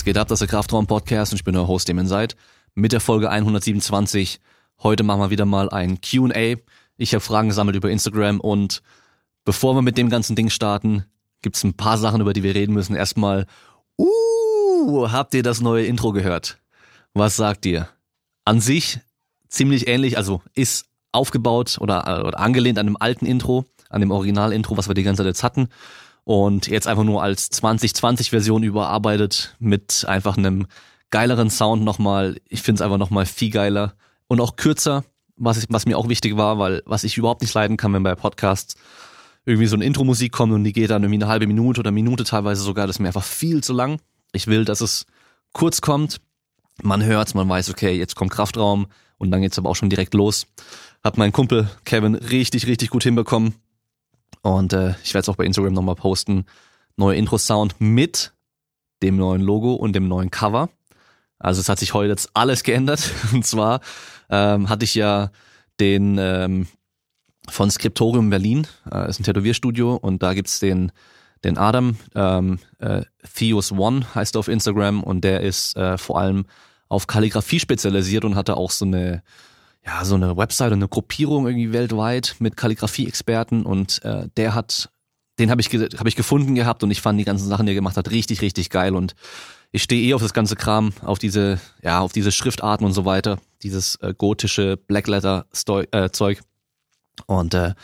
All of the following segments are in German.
Was geht ab? Das ist der Kraftraum Podcast und ich bin der Host, dem ihr seid. Mit der Folge 127. Heute machen wir wieder mal ein Q&A. Ich habe Fragen gesammelt über Instagram und bevor wir mit dem ganzen Ding starten, gibt's ein paar Sachen, über die wir reden müssen. Erstmal, uh, habt ihr das neue Intro gehört? Was sagt ihr? An sich ziemlich ähnlich, also ist aufgebaut oder, oder angelehnt an dem alten Intro, an dem Original-Intro, was wir die ganze Zeit jetzt hatten und jetzt einfach nur als 2020-Version überarbeitet mit einfach einem geileren Sound nochmal. Ich finde es einfach nochmal viel geiler und auch kürzer, was, ich, was mir auch wichtig war, weil was ich überhaupt nicht leiden kann, wenn bei Podcasts irgendwie so eine Intro-Musik kommt und die geht dann irgendwie eine halbe Minute oder Minute teilweise sogar, das ist mir einfach viel zu lang. Ich will, dass es kurz kommt, man hört, man weiß, okay, jetzt kommt Kraftraum und dann geht's aber auch schon direkt los. Hab mein Kumpel Kevin richtig, richtig gut hinbekommen. Und äh, ich werde es auch bei Instagram nochmal posten. Neuer Intro-Sound mit dem neuen Logo und dem neuen Cover. Also es hat sich heute jetzt alles geändert. Und zwar ähm, hatte ich ja den ähm, von Skriptorium Berlin, äh, ist ein Tätowierstudio und da gibt's den den Adam, ähm, äh, Theos One heißt er auf Instagram und der ist äh, vor allem auf Kalligrafie spezialisiert und hatte auch so eine ja, so eine Website und eine Gruppierung irgendwie weltweit mit Kalligrafie-Experten und äh, der hat, den habe ich, hab ich gefunden gehabt und ich fand die ganzen Sachen, die er gemacht hat, richtig, richtig geil und ich stehe eh auf das ganze Kram, auf diese, ja, auf diese Schriftarten und so weiter, dieses äh, gotische Blackletter-Zeug äh, und äh,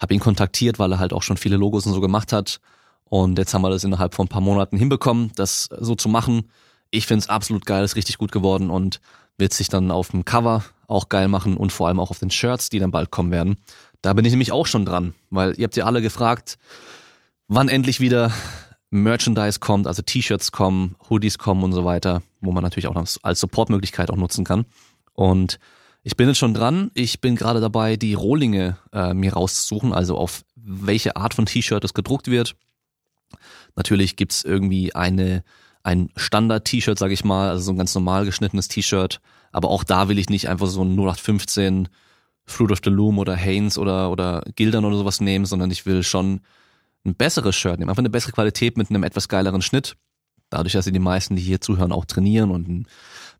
habe ihn kontaktiert, weil er halt auch schon viele Logos und so gemacht hat und jetzt haben wir das innerhalb von ein paar Monaten hinbekommen, das so zu machen. Ich finde es absolut geil, ist richtig gut geworden und wird sich dann auf dem Cover auch geil machen und vor allem auch auf den Shirts, die dann bald kommen werden. Da bin ich nämlich auch schon dran, weil ihr habt ja alle gefragt, wann endlich wieder Merchandise kommt, also T-Shirts kommen, Hoodies kommen und so weiter, wo man natürlich auch als Supportmöglichkeit auch nutzen kann. Und ich bin jetzt schon dran. Ich bin gerade dabei, die Rohlinge äh, mir rauszusuchen, also auf welche Art von T-Shirt es gedruckt wird. Natürlich gibt's irgendwie eine ein Standard-T-Shirt, sag ich mal, also so ein ganz normal geschnittenes T-Shirt. Aber auch da will ich nicht einfach so ein 0815 Fruit of the Loom oder Hanes oder, oder Gildern oder sowas nehmen, sondern ich will schon ein besseres Shirt nehmen. Einfach eine bessere Qualität mit einem etwas geileren Schnitt. Dadurch, dass sie die meisten, die hier zuhören, auch trainieren und ein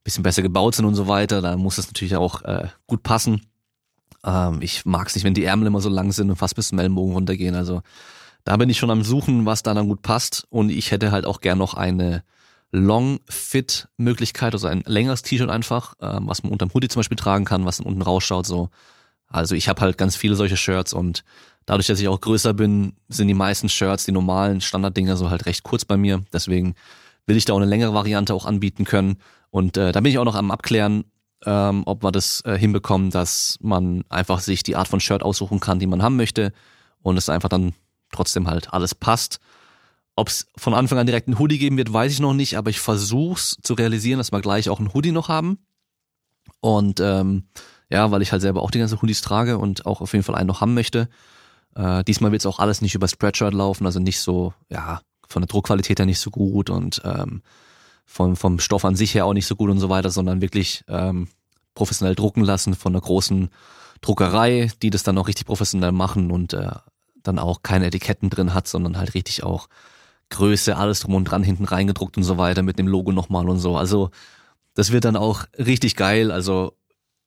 bisschen besser gebaut sind und so weiter, da muss es natürlich auch äh, gut passen. Ähm, ich mag es nicht, wenn die Ärmel immer so lang sind und fast bis zum Ellenbogen runtergehen. Also da bin ich schon am Suchen, was da dann gut passt. Und ich hätte halt auch gern noch eine Long-Fit-Möglichkeit, also ein längeres T-Shirt einfach, ähm, was man unterm Hoodie zum Beispiel tragen kann, was dann unten rausschaut. So. Also ich habe halt ganz viele solche Shirts und dadurch, dass ich auch größer bin, sind die meisten Shirts, die normalen Standarddinger so halt recht kurz bei mir. Deswegen will ich da auch eine längere Variante auch anbieten können. Und äh, da bin ich auch noch am Abklären, ähm, ob wir das äh, hinbekommen, dass man einfach sich die Art von Shirt aussuchen kann, die man haben möchte und es einfach dann trotzdem halt alles passt. Ob es von Anfang an direkt ein Hoodie geben wird, weiß ich noch nicht, aber ich versuch's zu realisieren, dass wir gleich auch ein Hoodie noch haben. Und ähm, ja, weil ich halt selber auch die ganzen Hoodies trage und auch auf jeden Fall einen noch haben möchte. Äh, diesmal wird's auch alles nicht über Spreadshirt laufen, also nicht so, ja, von der Druckqualität her nicht so gut und ähm, vom, vom Stoff an sich her auch nicht so gut und so weiter, sondern wirklich ähm, professionell drucken lassen von einer großen Druckerei, die das dann auch richtig professionell machen und äh, dann auch keine Etiketten drin hat, sondern halt richtig auch Größe, alles drum und dran hinten reingedruckt und so weiter mit dem Logo nochmal und so. Also das wird dann auch richtig geil, also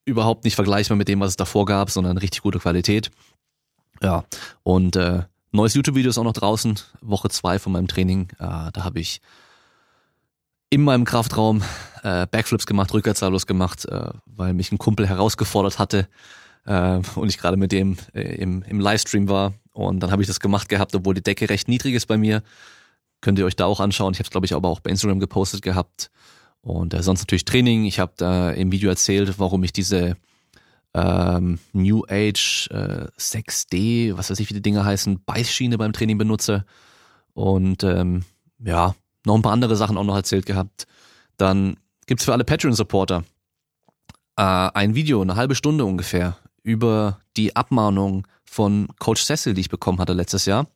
überhaupt nicht vergleichbar mit dem, was es davor gab, sondern richtig gute Qualität. Ja, und äh, neues YouTube-Video ist auch noch draußen, Woche zwei von meinem Training. Äh, da habe ich in meinem Kraftraum äh, Backflips gemacht, Rückwärtssalus gemacht, äh, weil mich ein Kumpel herausgefordert hatte äh, und ich gerade mit dem äh, im, im Livestream war. Und dann habe ich das gemacht gehabt, obwohl die Decke recht niedrig ist bei mir. Könnt ihr euch da auch anschauen. Ich habe es, glaube ich, aber auch bei Instagram gepostet gehabt. Und äh, sonst natürlich Training. Ich habe da im Video erzählt, warum ich diese ähm, New Age äh, 6D, was weiß ich, wie die Dinge heißen, Beißschiene beim Training benutze. Und ähm, ja, noch ein paar andere Sachen auch noch erzählt gehabt. Dann gibt's für alle Patreon-Supporter äh, ein Video, eine halbe Stunde ungefähr, über die Abmahnung von Coach Cecil, die ich bekommen hatte letztes Jahr.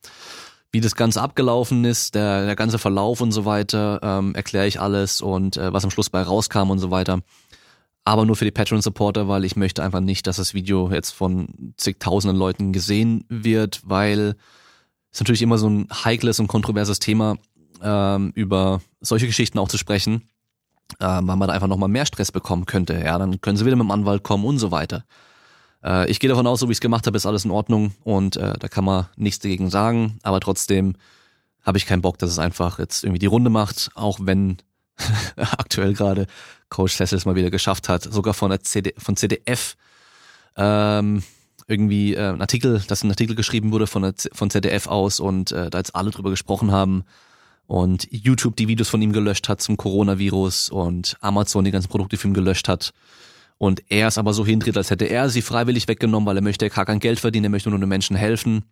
Wie das Ganze abgelaufen ist, der, der ganze Verlauf und so weiter, ähm, erkläre ich alles und äh, was am Schluss bei rauskam und so weiter. Aber nur für die Patreon-Supporter, weil ich möchte einfach nicht, dass das Video jetzt von zigtausenden Leuten gesehen wird, weil es natürlich immer so ein heikles und kontroverses Thema, ähm, über solche Geschichten auch zu sprechen, ähm, weil man da einfach nochmal mehr Stress bekommen könnte. Ja, dann können sie wieder mit dem Anwalt kommen und so weiter. Äh, ich gehe davon aus, so wie ich es gemacht habe, ist alles in Ordnung und äh, da kann man nichts dagegen sagen, aber trotzdem habe ich keinen Bock, dass es einfach jetzt irgendwie die Runde macht, auch wenn aktuell gerade Coach Cecil es mal wieder geschafft hat, sogar von der CD, von CDF ähm, irgendwie äh, ein Artikel, dass ein Artikel geschrieben wurde von, der, von ZDF aus und äh, da jetzt alle drüber gesprochen haben und YouTube die Videos von ihm gelöscht hat zum Coronavirus und Amazon die ganzen Produkte für ihn gelöscht hat und er es aber so hindreht, als hätte er sie freiwillig weggenommen, weil er möchte gar kein Geld verdienen, er möchte nur den Menschen helfen.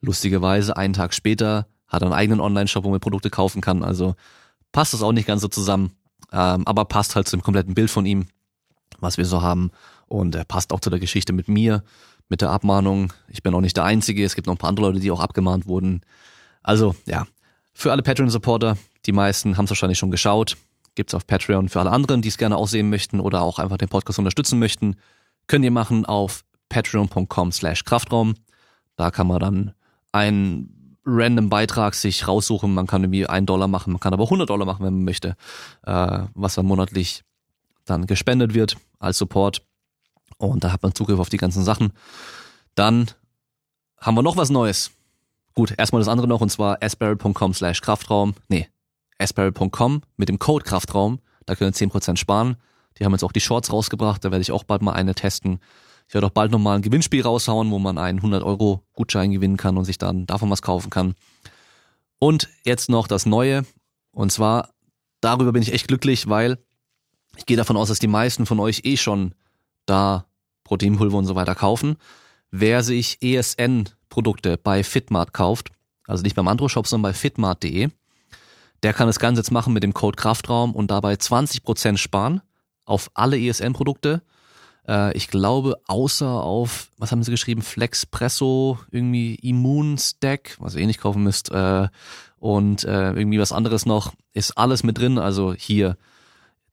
Lustigerweise, einen Tag später hat er einen eigenen Online-Shop, wo man Produkte kaufen kann, also passt das auch nicht ganz so zusammen, ähm, aber passt halt zum kompletten Bild von ihm, was wir so haben und er passt auch zu der Geschichte mit mir, mit der Abmahnung. Ich bin auch nicht der Einzige, es gibt noch ein paar andere Leute, die auch abgemahnt wurden. Also ja, für alle Patreon-Supporter, die meisten haben es wahrscheinlich schon geschaut, gibt's auf Patreon. Für alle anderen, die es gerne aussehen möchten oder auch einfach den Podcast unterstützen möchten, könnt ihr machen auf patreon.com slash Kraftraum. Da kann man dann einen random Beitrag sich raussuchen. Man kann irgendwie einen Dollar machen, man kann aber 100 Dollar machen, wenn man möchte, äh, was dann monatlich dann gespendet wird als Support. Und da hat man Zugriff auf die ganzen Sachen. Dann haben wir noch was Neues. Gut, erstmal das andere noch und zwar asperry.com slash Kraftraum. Nee, asperry.com mit dem Code Kraftraum. Da können wir 10% sparen. Die haben jetzt auch die Shorts rausgebracht. Da werde ich auch bald mal eine testen. Ich werde auch bald nochmal ein Gewinnspiel raushauen, wo man einen 100 Euro Gutschein gewinnen kann und sich dann davon was kaufen kann. Und jetzt noch das Neue. Und zwar, darüber bin ich echt glücklich, weil ich gehe davon aus, dass die meisten von euch eh schon da Proteinpulver und so weiter kaufen. Wer sich ESN-Produkte bei Fitmart kauft, also nicht beim Andro-Shop, sondern bei fitmart.de, der kann das Ganze jetzt machen mit dem Code Kraftraum und dabei 20% sparen auf alle ESN-Produkte. Äh, ich glaube, außer auf, was haben sie geschrieben, Flexpresso, irgendwie Immun Stack, was ihr eh nicht kaufen müsst, äh, und äh, irgendwie was anderes noch, ist alles mit drin. Also hier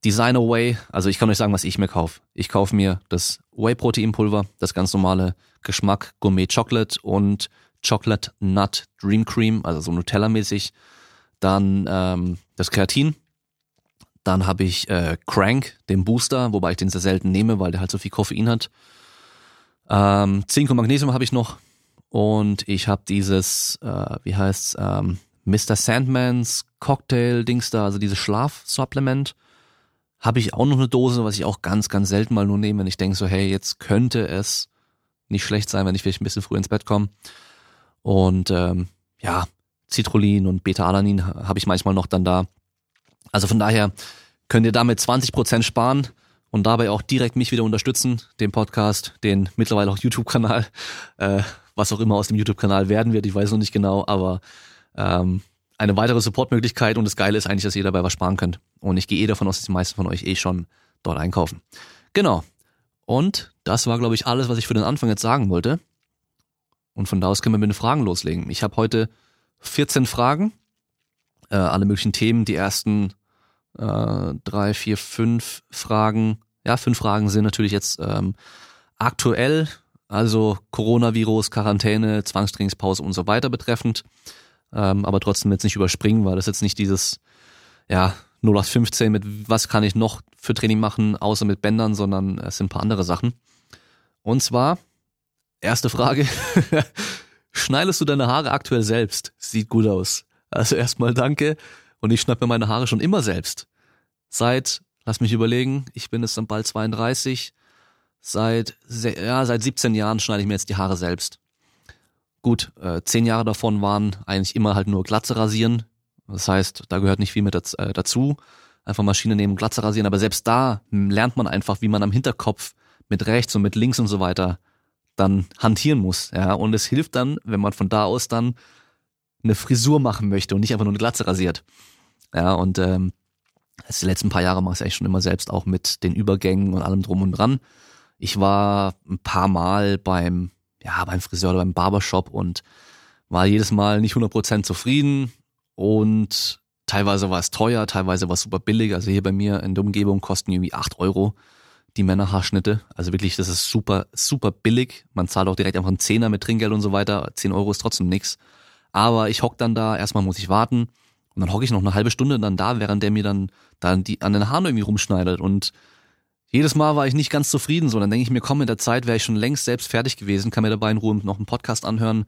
Designer Whey, also ich kann euch sagen, was ich mir kaufe. Ich kaufe mir das Whey Protein Pulver, das ganz normale Geschmack Gourmet Chocolate und Chocolate Nut Dream Cream, also so Nutella-mäßig. Dann ähm, das Kreatin. Dann habe ich äh, Crank, den Booster, wobei ich den sehr selten nehme, weil der halt so viel Koffein hat. Ähm, Zink und Magnesium habe ich noch. Und ich habe dieses, äh, wie heißt's, ähm, Mr. Sandmans Cocktail-Dings da, also dieses Schlafsupplement. Habe ich auch noch eine Dose, was ich auch ganz, ganz selten mal nur nehme, wenn ich denke so, hey, jetzt könnte es nicht schlecht sein, wenn ich vielleicht ein bisschen früh ins Bett komme. Und ähm, ja, Citrullin und Beta-Alanin habe ich manchmal noch dann da. Also von daher könnt ihr damit 20% sparen und dabei auch direkt mich wieder unterstützen, den Podcast, den mittlerweile auch YouTube-Kanal, äh, was auch immer aus dem YouTube-Kanal werden wird, ich weiß noch nicht genau, aber ähm, eine weitere Supportmöglichkeit und das Geile ist eigentlich, dass ihr dabei was sparen könnt. Und ich gehe eh davon aus, dass die meisten von euch eh schon dort einkaufen. Genau. Und das war, glaube ich, alles, was ich für den Anfang jetzt sagen wollte. Und von da aus können wir mit den Fragen loslegen. Ich habe heute 14 Fragen, äh, alle möglichen Themen. Die ersten äh, drei, vier, fünf Fragen, ja, fünf Fragen sind natürlich jetzt ähm, aktuell, also Coronavirus, Quarantäne, Zwangstrainingspause und so weiter betreffend. Ähm, aber trotzdem jetzt nicht überspringen, weil das jetzt nicht dieses, ja, 0815 mit was kann ich noch für Training machen, außer mit Bändern, sondern es sind ein paar andere Sachen. Und zwar, erste Frage, schneidest du deine Haare aktuell selbst? Sieht gut aus. Also erstmal danke und ich schneide mir meine Haare schon immer selbst. Seit, lass mich überlegen, ich bin jetzt dann bald 32, seit, ja, seit 17 Jahren schneide ich mir jetzt die Haare selbst. Gut, äh, zehn Jahre davon waren eigentlich immer halt nur Glatze rasieren. Das heißt, da gehört nicht viel mit äh, dazu. Einfach Maschine nehmen, Glatze rasieren. Aber selbst da lernt man einfach, wie man am Hinterkopf mit rechts und mit links und so weiter dann hantieren muss. Ja, und es hilft dann, wenn man von da aus dann eine Frisur machen möchte und nicht einfach nur eine Glatze rasiert. Ja, und ähm, die letzten paar Jahre mache ich es eigentlich schon immer selbst, auch mit den Übergängen und allem drum und dran. Ich war ein paar Mal beim ja, beim Friseur oder beim Barbershop und war jedes Mal nicht 100% zufrieden und teilweise war es teuer, teilweise war es super billig. Also hier bei mir in der Umgebung kosten irgendwie 8 Euro die Männerhaarschnitte. Also wirklich, das ist super, super billig. Man zahlt auch direkt einfach einen Zehner mit Trinkgeld und so weiter. 10 Euro ist trotzdem nix. Aber ich hock dann da, erstmal muss ich warten Und dann hocke ich noch eine halbe Stunde dann da, während der mir dann, dann die an den Haaren irgendwie rumschneidet. Und jedes Mal war ich nicht ganz zufrieden. So, dann denke ich mir, komm, in der Zeit wäre ich schon längst selbst fertig gewesen, kann mir dabei in Ruhe noch einen Podcast anhören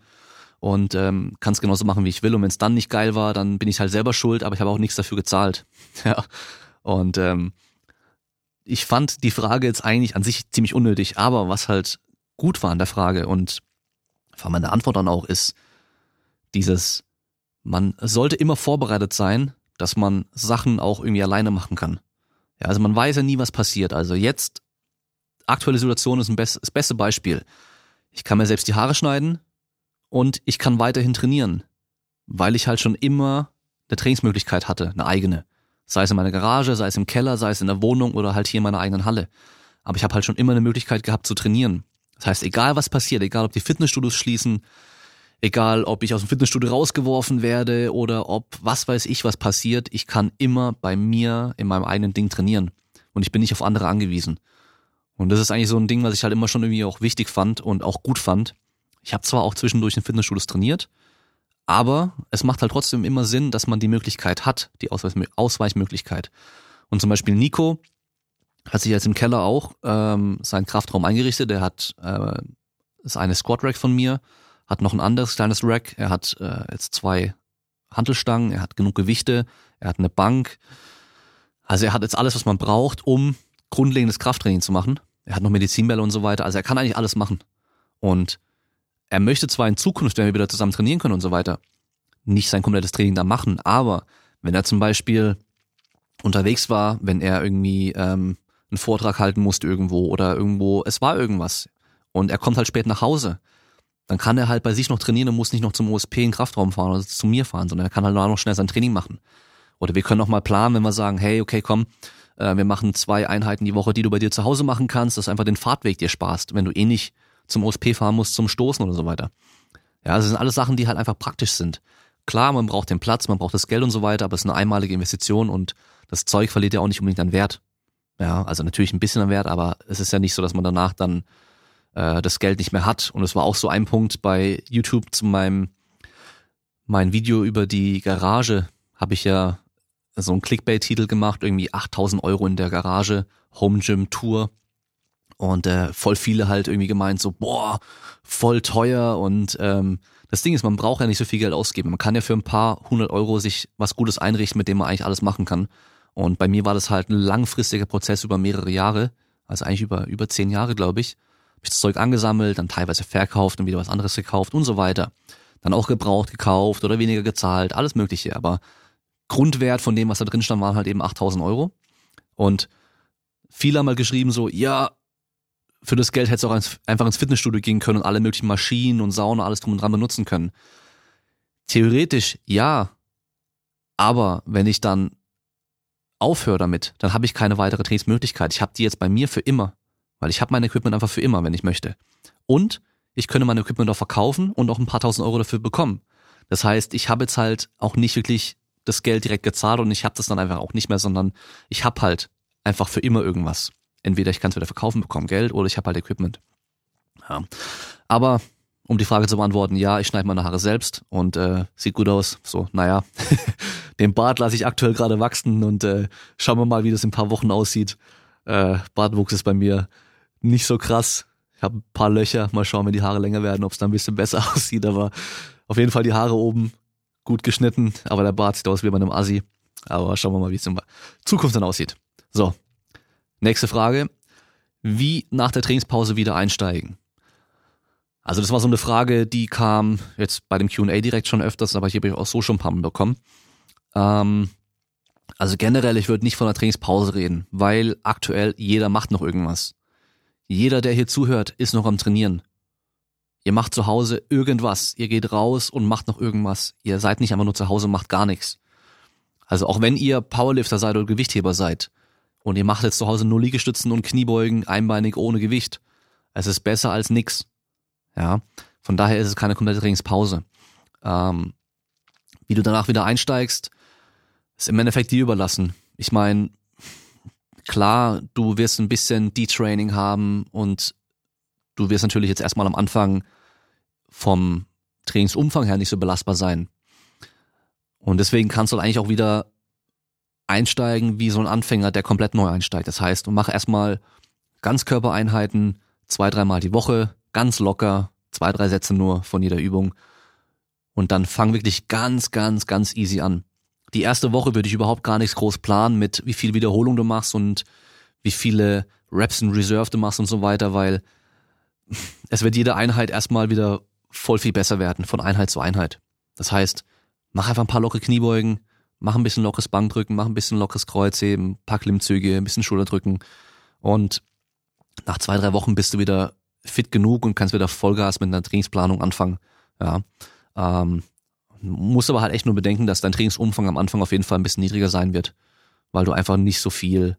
und ähm, kann es genauso machen, wie ich will. Und wenn es dann nicht geil war, dann bin ich halt selber schuld, aber ich habe auch nichts dafür gezahlt. ja. Und ähm, ich fand die Frage jetzt eigentlich an sich ziemlich unnötig, aber was halt gut war an der Frage und vor allem meine Antwort dann auch ist, dieses, man sollte immer vorbereitet sein, dass man Sachen auch irgendwie alleine machen kann. Ja, also man weiß ja nie, was passiert. Also jetzt, aktuelle Situation ist ein best, das beste Beispiel. Ich kann mir selbst die Haare schneiden und ich kann weiterhin trainieren, weil ich halt schon immer eine Trainingsmöglichkeit hatte, eine eigene. Sei es in meiner Garage, sei es im Keller, sei es in der Wohnung oder halt hier in meiner eigenen Halle. Aber ich habe halt schon immer eine Möglichkeit gehabt zu trainieren. Das heißt, egal was passiert, egal ob die Fitnessstudios schließen, egal ob ich aus dem Fitnessstudio rausgeworfen werde oder ob was weiß ich was passiert, ich kann immer bei mir in meinem eigenen Ding trainieren. Und ich bin nicht auf andere angewiesen. Und das ist eigentlich so ein Ding, was ich halt immer schon irgendwie auch wichtig fand und auch gut fand. Ich habe zwar auch zwischendurch in Fitnessstudios trainiert, aber es macht halt trotzdem immer Sinn, dass man die Möglichkeit hat, die Ausweichmöglichkeit. Und zum Beispiel Nico, hat sich jetzt im Keller auch ähm, seinen Kraftraum eingerichtet. Er hat äh, ist eine Squat Rack von mir, hat noch ein anderes kleines Rack. Er hat äh, jetzt zwei Hantelstangen, er hat genug Gewichte, er hat eine Bank. Also er hat jetzt alles, was man braucht, um grundlegendes Krafttraining zu machen. Er hat noch Medizinbälle und so weiter. Also er kann eigentlich alles machen. Und er möchte zwar in Zukunft, wenn wir wieder zusammen trainieren können und so weiter, nicht sein komplettes Training da machen, aber wenn er zum Beispiel unterwegs war, wenn er irgendwie ähm, einen Vortrag halten musste irgendwo oder irgendwo, es war irgendwas und er kommt halt spät nach Hause, dann kann er halt bei sich noch trainieren und muss nicht noch zum OSP in Kraftraum fahren oder zu mir fahren, sondern er kann halt noch schnell sein Training machen. Oder wir können noch mal planen, wenn wir sagen, hey, okay, komm, äh, wir machen zwei Einheiten die Woche, die du bei dir zu Hause machen kannst, dass einfach den Fahrtweg dir sparst, wenn du eh nicht zum OSP fahren musst, zum Stoßen oder so weiter. Ja, das sind alles Sachen, die halt einfach praktisch sind. Klar, man braucht den Platz, man braucht das Geld und so weiter, aber es ist eine einmalige Investition und das Zeug verliert ja auch nicht unbedingt an Wert. Ja, also natürlich ein bisschen am Wert, aber es ist ja nicht so, dass man danach dann äh, das Geld nicht mehr hat. Und es war auch so ein Punkt bei YouTube zu meinem mein Video über die Garage habe ich ja so einen Clickbait-Titel gemacht, irgendwie 8000 Euro in der Garage, Home Gym Tour. Und äh, voll viele halt irgendwie gemeint so, boah, voll teuer. Und ähm, das Ding ist, man braucht ja nicht so viel Geld ausgeben. Man kann ja für ein paar hundert Euro sich was Gutes einrichten, mit dem man eigentlich alles machen kann. Und bei mir war das halt ein langfristiger Prozess über mehrere Jahre, also eigentlich über, über zehn Jahre, glaube ich. Hab ich das Zeug angesammelt, dann teilweise verkauft und wieder was anderes gekauft und so weiter. Dann auch gebraucht, gekauft oder weniger gezahlt, alles mögliche. Aber Grundwert von dem, was da drin stand, waren halt eben 8000 Euro. Und viele haben mal geschrieben so, ja, für das Geld hättest du auch einfach ins Fitnessstudio gehen können und alle möglichen Maschinen und Sauna, alles drum und dran benutzen können. Theoretisch ja, aber wenn ich dann aufhöre damit, dann habe ich keine weitere Trainingsmöglichkeit. Ich habe die jetzt bei mir für immer, weil ich habe mein Equipment einfach für immer, wenn ich möchte. Und ich könnte mein Equipment auch verkaufen und auch ein paar tausend Euro dafür bekommen. Das heißt, ich habe jetzt halt auch nicht wirklich das Geld direkt gezahlt und ich habe das dann einfach auch nicht mehr, sondern ich habe halt einfach für immer irgendwas. Entweder ich kann es wieder verkaufen, bekomme Geld oder ich habe halt Equipment. Ja. Aber um die Frage zu beantworten, ja, ich schneide meine Haare selbst und äh, sieht gut aus. So, naja, den Bart lasse ich aktuell gerade wachsen und äh, schauen wir mal, wie das in ein paar Wochen aussieht. Äh, Bartwuchs ist bei mir nicht so krass. Ich habe ein paar Löcher. Mal schauen, wenn die Haare länger werden, ob es da ein bisschen besser aussieht. Aber auf jeden Fall die Haare oben gut geschnitten. Aber der Bart sieht aus wie bei einem Assi. Aber schauen wir mal, wie es in Zukunft dann aussieht. So, nächste Frage. Wie nach der Trainingspause wieder einsteigen? Also das war so eine Frage, die kam jetzt bei dem Q&A direkt schon öfters, aber ich habe ich auch so schon ein paar Mal bekommen. Ähm, also generell, ich würde nicht von einer Trainingspause reden, weil aktuell jeder macht noch irgendwas. Jeder, der hier zuhört, ist noch am Trainieren. Ihr macht zu Hause irgendwas. Ihr geht raus und macht noch irgendwas. Ihr seid nicht einfach nur zu Hause und macht gar nichts. Also auch wenn ihr Powerlifter seid oder Gewichtheber seid und ihr macht jetzt zu Hause nur Liegestützen und Kniebeugen einbeinig ohne Gewicht, es ist besser als nix. Ja, von daher ist es keine komplette Trainingspause. Ähm, wie du danach wieder einsteigst, ist im Endeffekt dir überlassen. Ich meine, klar, du wirst ein bisschen Detraining haben und du wirst natürlich jetzt erstmal am Anfang vom Trainingsumfang her nicht so belastbar sein. Und deswegen kannst du eigentlich auch wieder einsteigen wie so ein Anfänger, der komplett neu einsteigt. Das heißt, mach erstmal Ganzkörpereinheiten zwei, dreimal die Woche, ganz locker, zwei, drei Sätze nur von jeder Übung. Und dann fang wirklich ganz, ganz, ganz easy an. Die erste Woche würde ich überhaupt gar nichts groß planen mit wie viel Wiederholung du machst und wie viele Reps in Reserve du machst und so weiter, weil es wird jede Einheit erstmal wieder voll viel besser werden, von Einheit zu Einheit. Das heißt, mach einfach ein paar lockere Kniebeugen, mach ein bisschen lockeres Bankdrücken, mach ein bisschen lockeres Kreuzheben, paar Klimmzüge, ein bisschen Schulterdrücken und nach zwei, drei Wochen bist du wieder fit genug und kannst wieder Vollgas mit einer Trainingsplanung anfangen. Ja. Ähm, musst aber halt echt nur bedenken, dass dein Trainingsumfang am Anfang auf jeden Fall ein bisschen niedriger sein wird, weil du einfach nicht so viel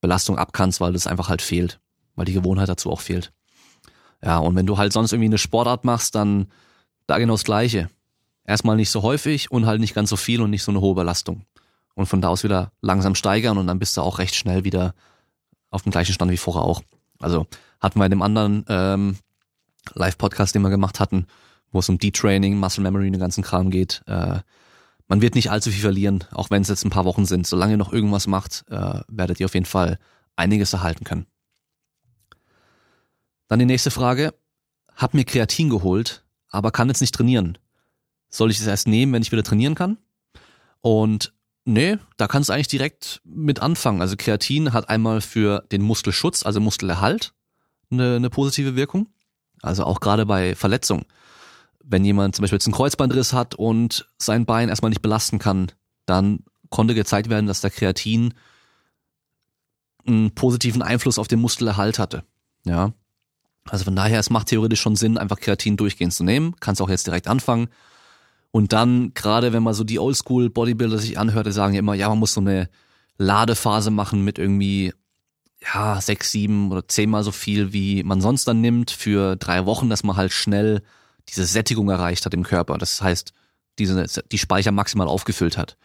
Belastung abkannst, weil das einfach halt fehlt, weil die Gewohnheit dazu auch fehlt. Ja, und wenn du halt sonst irgendwie eine Sportart machst, dann da genau das Gleiche. Erstmal nicht so häufig und halt nicht ganz so viel und nicht so eine hohe Belastung. Und von da aus wieder langsam steigern und dann bist du auch recht schnell wieder auf dem gleichen Stand wie vorher auch. Also hatten wir in dem anderen ähm, Live-Podcast, den wir gemacht hatten, wo es um Detraining, Muscle Memory, den ganzen Kram geht. Äh, man wird nicht allzu viel verlieren, auch wenn es jetzt ein paar Wochen sind. Solange ihr noch irgendwas macht, äh, werdet ihr auf jeden Fall einiges erhalten können. Dann die nächste Frage. Hab mir Kreatin geholt, aber kann jetzt nicht trainieren. Soll ich es erst nehmen, wenn ich wieder trainieren kann? Und nee, da kannst du eigentlich direkt mit anfangen. Also Kreatin hat einmal für den Muskelschutz, also Muskelerhalt, eine, eine positive Wirkung. Also auch gerade bei Verletzungen. Wenn jemand zum Beispiel jetzt einen Kreuzbandriss hat und sein Bein erstmal nicht belasten kann, dann konnte gezeigt werden, dass der Kreatin einen positiven Einfluss auf den Muskelerhalt hatte. Ja. Also von daher, es macht theoretisch schon Sinn, einfach Kreatin durchgehend zu nehmen. Kannst auch jetzt direkt anfangen. Und dann, gerade wenn man so die Oldschool Bodybuilder sich anhört, die sagen ja immer, ja, man muss so eine Ladephase machen mit irgendwie, ja, sechs, sieben oder zehnmal so viel, wie man sonst dann nimmt für drei Wochen, dass man halt schnell diese Sättigung erreicht hat im Körper. Das heißt, diese, die Speicher maximal aufgefüllt hat.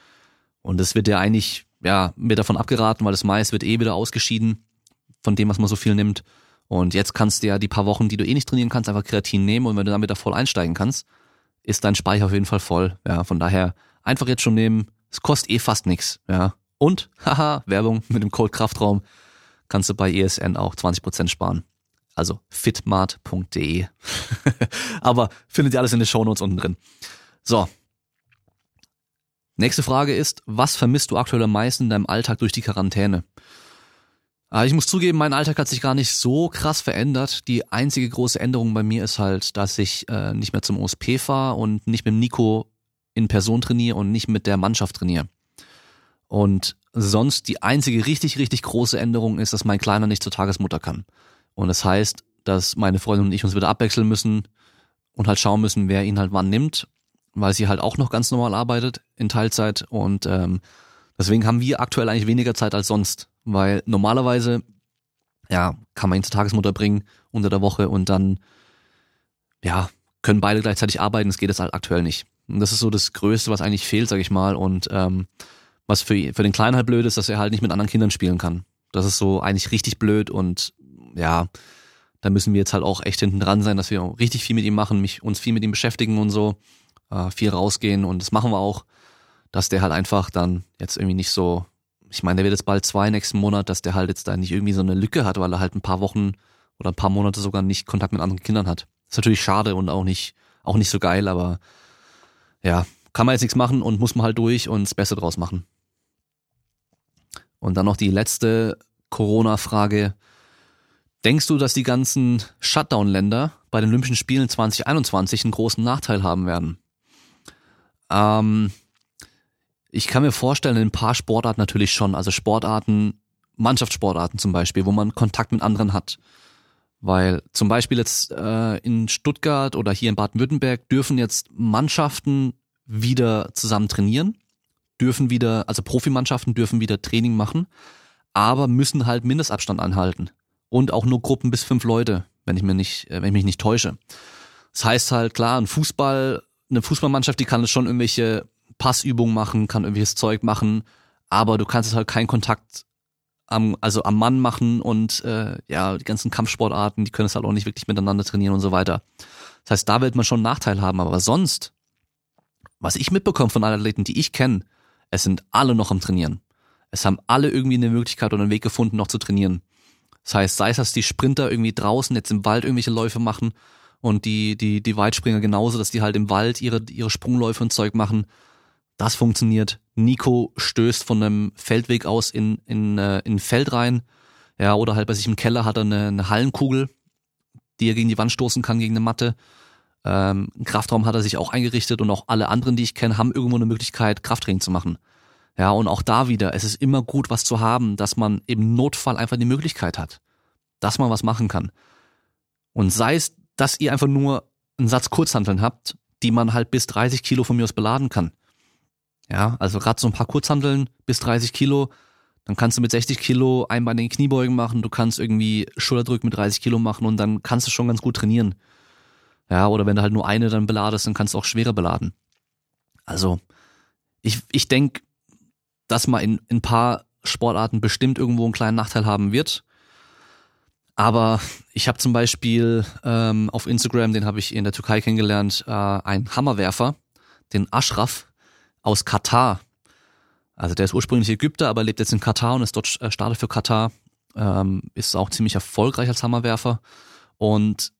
Und das wird ja eigentlich, ja, mir davon abgeraten, weil das Mais wird eh wieder ausgeschieden von dem, was man so viel nimmt. Und jetzt kannst du ja die paar Wochen, die du eh nicht trainieren kannst, einfach Kreatin nehmen und wenn du damit da voll einsteigen kannst, ist dein Speicher auf jeden Fall voll. Ja, von daher einfach jetzt schon nehmen. Es kostet eh fast nix. Ja. Und, haha, Werbung mit dem Code Kraftraum kannst du bei ESN auch 20% sparen. Also fitmart.de. Aber findet ihr alles in den Shownotes unten drin. So. Nächste Frage ist, was vermisst du aktuell am meisten in deinem Alltag durch die Quarantäne? Aber ah, ich muss zugeben, mein Alltag hat sich gar nicht so krass verändert. Die einzige große Änderung bei mir ist halt, dass ich äh, nicht mehr zum OSP fahre und nicht mit Nico in Person trainiere und nicht mit der Mannschaft trainiere. Und sonst die einzige richtig, richtig große Änderung ist, dass mein Kleiner nicht zur Tagesmutter kann. Und das heißt, dass meine Freundin und ich uns wieder abwechseln müssen und halt schauen müssen, wer ihn halt wann nimmt, weil sie halt auch noch ganz normal arbeitet in Teilzeit und ähm, deswegen haben wir aktuell eigentlich weniger Zeit als sonst weil normalerweise, ja, kann man ihn zur Tagesmutter bringen unter der Woche und dann, ja, können beide gleichzeitig arbeiten. Das geht jetzt halt aktuell nicht. Und das ist so das Größte, was eigentlich fehlt, sag ich mal. Und ähm, was für, für den Kleinen halt blöd ist, dass er halt nicht mit anderen Kindern spielen kann. Das ist so eigentlich richtig blöd und ja, da müssen wir jetzt halt auch echt hinten dran sein, dass wir richtig viel mit ihm machen, mich, uns viel mit ihm beschäftigen und so, äh, viel rausgehen und das machen wir auch, dass der halt einfach dann jetzt irgendwie nicht so ich meine, der wird jetzt bald zwei nächsten Monat, dass der halt jetzt da nicht irgendwie so eine Lücke hat, weil er halt ein paar Wochen oder ein paar Monate sogar nicht Kontakt mit anderen Kindern hat. ist natürlich schade und auch nicht, auch nicht so geil, aber ja, kann man jetzt nichts machen und muss man halt durch und das Beste draus machen. Und dann noch die letzte Corona-Frage. Denkst du, dass die ganzen Shutdown-Länder bei den Olympischen Spielen 2021 einen großen Nachteil haben werden? Ähm, ich kann mir vorstellen, in ein paar Sportarten natürlich schon. Also Sportarten, Mannschaftssportarten zum Beispiel, wo man Kontakt mit anderen hat. Weil zum Beispiel jetzt äh, in Stuttgart oder hier in Baden-Württemberg dürfen jetzt Mannschaften wieder zusammen trainieren, dürfen wieder, also Profimannschaften dürfen wieder Training machen, aber müssen halt Mindestabstand anhalten. Und auch nur Gruppen bis fünf Leute, wenn ich mir nicht, äh, wenn ich mich nicht täusche. Das heißt halt, klar, ein Fußball, eine Fußballmannschaft, die kann es schon irgendwelche Passübungen machen, kann irgendwelches Zeug machen, aber du kannst halt keinen Kontakt am, also am Mann machen und äh, ja, die ganzen Kampfsportarten, die können es halt auch nicht wirklich miteinander trainieren und so weiter. Das heißt, da wird man schon einen Nachteil haben, aber sonst, was ich mitbekomme von allen Athleten, die ich kenne, es sind alle noch am Trainieren. Es haben alle irgendwie eine Möglichkeit oder einen Weg gefunden, noch zu trainieren. Das heißt, sei es, dass die Sprinter irgendwie draußen jetzt im Wald irgendwelche Läufe machen und die, die, die Weitspringer genauso, dass die halt im Wald ihre, ihre Sprungläufe und Zeug machen. Das funktioniert. Nico stößt von einem Feldweg aus in, in, äh, in Feld rein. Ja, oder halt bei sich im Keller hat er eine, eine Hallenkugel, die er gegen die Wand stoßen kann, gegen eine Matte. Ähm, Kraftraum hat er sich auch eingerichtet und auch alle anderen, die ich kenne, haben irgendwo eine Möglichkeit, Krafttraining zu machen. Ja, und auch da wieder, es ist immer gut, was zu haben, dass man im Notfall einfach die Möglichkeit hat, dass man was machen kann. Und sei es, dass ihr einfach nur einen Satz Kurzhanteln habt, die man halt bis 30 Kilo von mir aus beladen kann. Ja, also gerade so ein paar Kurzhanteln bis 30 Kilo, dann kannst du mit 60 Kilo einbeinige Kniebeugen machen, du kannst irgendwie Schulterdrücken mit 30 Kilo machen und dann kannst du schon ganz gut trainieren. Ja, oder wenn du halt nur eine dann beladest, dann kannst du auch schwerer beladen. Also, ich, ich denke, dass man in, in ein paar Sportarten bestimmt irgendwo einen kleinen Nachteil haben wird. Aber ich habe zum Beispiel ähm, auf Instagram, den habe ich in der Türkei kennengelernt, äh, einen Hammerwerfer, den Ashraf aus Katar. Also der ist ursprünglich Ägypter, aber lebt jetzt in Katar und ist dort äh, startet für Katar. Ähm, ist auch ziemlich erfolgreich als Hammerwerfer. Und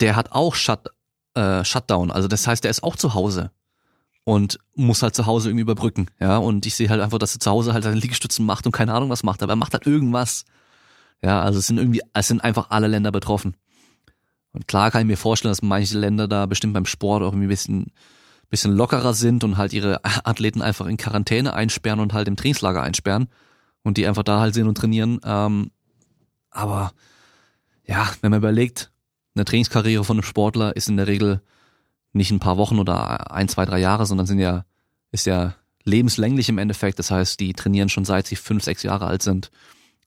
der hat auch Shut, äh, Shutdown. Also das heißt, der ist auch zu Hause und muss halt zu Hause irgendwie überbrücken, ja. Und ich sehe halt einfach, dass er zu Hause halt seine Liegestützen macht und keine Ahnung was macht, aber er macht halt irgendwas. Ja, also es sind irgendwie, es sind einfach alle Länder betroffen. Und klar kann ich mir vorstellen, dass manche Länder da bestimmt beim Sport auch irgendwie ein bisschen, bisschen lockerer sind und halt ihre Athleten einfach in Quarantäne einsperren und halt im Trainingslager einsperren und die einfach da halt sind und trainieren. Ähm, aber ja, wenn man überlegt, eine Trainingskarriere von einem Sportler ist in der Regel nicht ein paar Wochen oder ein, zwei, drei Jahre, sondern sind ja, ist ja lebenslänglich im Endeffekt. Das heißt, die trainieren schon seit sie fünf, sechs Jahre alt sind,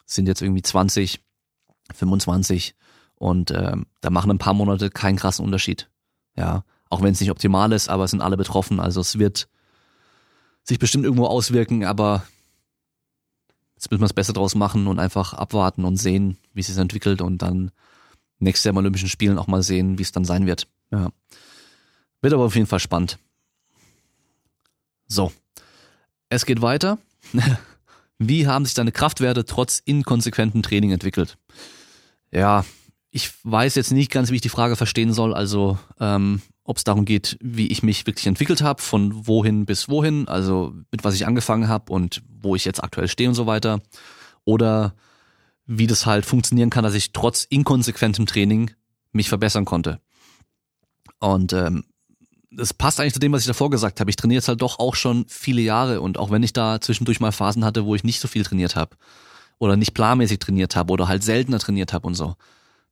sind jetzt irgendwie 20, 25 und ähm, da machen ein paar Monate keinen krassen Unterschied. Ja, auch wenn es nicht optimal ist, aber es sind alle betroffen. Also es wird sich bestimmt irgendwo auswirken, aber jetzt müssen wir es besser draus machen und einfach abwarten und sehen, wie es sich entwickelt und dann nächstes Jahr im Olympischen Spielen auch mal sehen, wie es dann sein wird. Ja. Wird aber auf jeden Fall spannend. So. Es geht weiter. Wie haben sich deine Kraftwerte trotz inkonsequentem Training entwickelt? Ja, ich weiß jetzt nicht ganz, wie ich die Frage verstehen soll. Also, ähm, ob es darum geht, wie ich mich wirklich entwickelt habe, von wohin bis wohin, also mit was ich angefangen habe und wo ich jetzt aktuell stehe und so weiter. Oder wie das halt funktionieren kann, dass ich trotz inkonsequentem Training mich verbessern konnte. Und ähm, das passt eigentlich zu dem, was ich davor gesagt habe. Ich trainiere jetzt halt doch auch schon viele Jahre und auch wenn ich da zwischendurch mal Phasen hatte, wo ich nicht so viel trainiert habe oder nicht planmäßig trainiert habe oder halt seltener trainiert habe und so,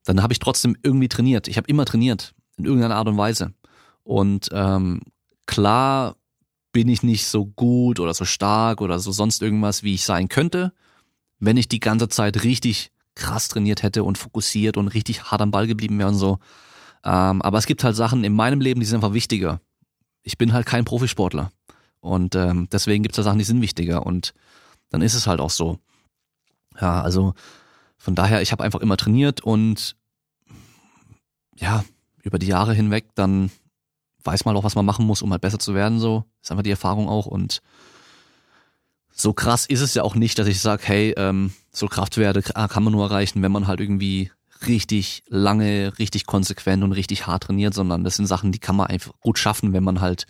dann habe ich trotzdem irgendwie trainiert. Ich habe immer trainiert in irgendeiner Art und Weise. Und ähm, klar bin ich nicht so gut oder so stark oder so sonst irgendwas, wie ich sein könnte, wenn ich die ganze Zeit richtig krass trainiert hätte und fokussiert und richtig hart am Ball geblieben wäre und so. Ähm, aber es gibt halt Sachen in meinem Leben, die sind einfach wichtiger. Ich bin halt kein Profisportler. Und ähm, deswegen gibt es da Sachen, die sind wichtiger. Und dann ist es halt auch so. Ja, also von daher, ich habe einfach immer trainiert und ja, über die Jahre hinweg, dann weiß man auch, was man machen muss, um halt besser zu werden. So ist einfach die Erfahrung auch. Und so krass ist es ja auch nicht, dass ich sage, hey, ähm, so Kraftwerte kann man nur erreichen, wenn man halt irgendwie richtig lange, richtig konsequent und richtig hart trainiert, sondern das sind Sachen, die kann man einfach gut schaffen, wenn man halt